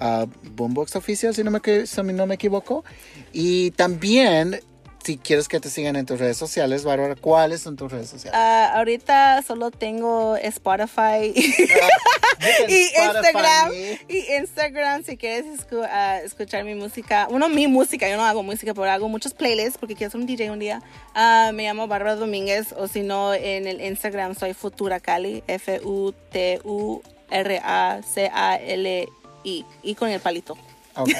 ah, Boombox Oficial, si no, me, si no me equivoco. Y también si quieres que te sigan en tus redes sociales, Bárbara, ¿cuáles son tus redes sociales? Ah, ahorita solo tengo Spotify y Instagram. Y Instagram, si quieres escu- ah, escuchar mi música. Bueno, mi música, yo no hago música, pero hago muchos playlists porque quiero ser un DJ un día. Ah, me llamo Bárbara Domínguez, o si no, en el Instagram soy Futura Cali, F-U-T-U-R-A-C-A-L-I. Y con el palito. Ok.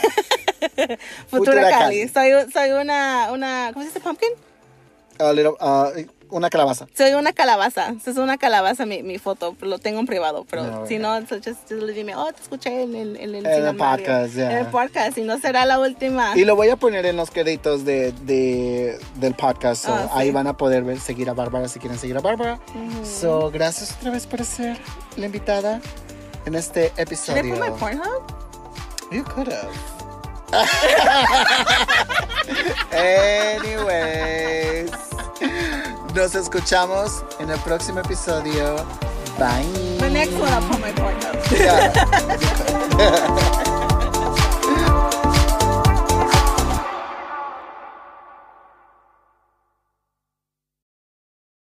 Futura, Futura Cali. Cali. Soy, soy una, una, ¿cómo se dice pumpkin? A little- ah, una calabaza. Soy una calabaza. Es una calabaza mi, mi foto. Lo tengo en privado. Pero No, si no, so just, just dime, oh, te escuché en el, en el, En el Sin Mario". podcast, ya. En el podcast. Si no será la última. Y lo voy a poner en los créditos de, de- del podcast. so sí. Ahí van a poder ver, seguir a Bárbara si quieren seguir a Bárbara. So, gracias otra vez por ser la invitada en este episodio. Pornhub? You could have. Anyways, nos escuchamos en el próximo episodio. Bye. The next one I'll put my Pornhub. Yeah, you could.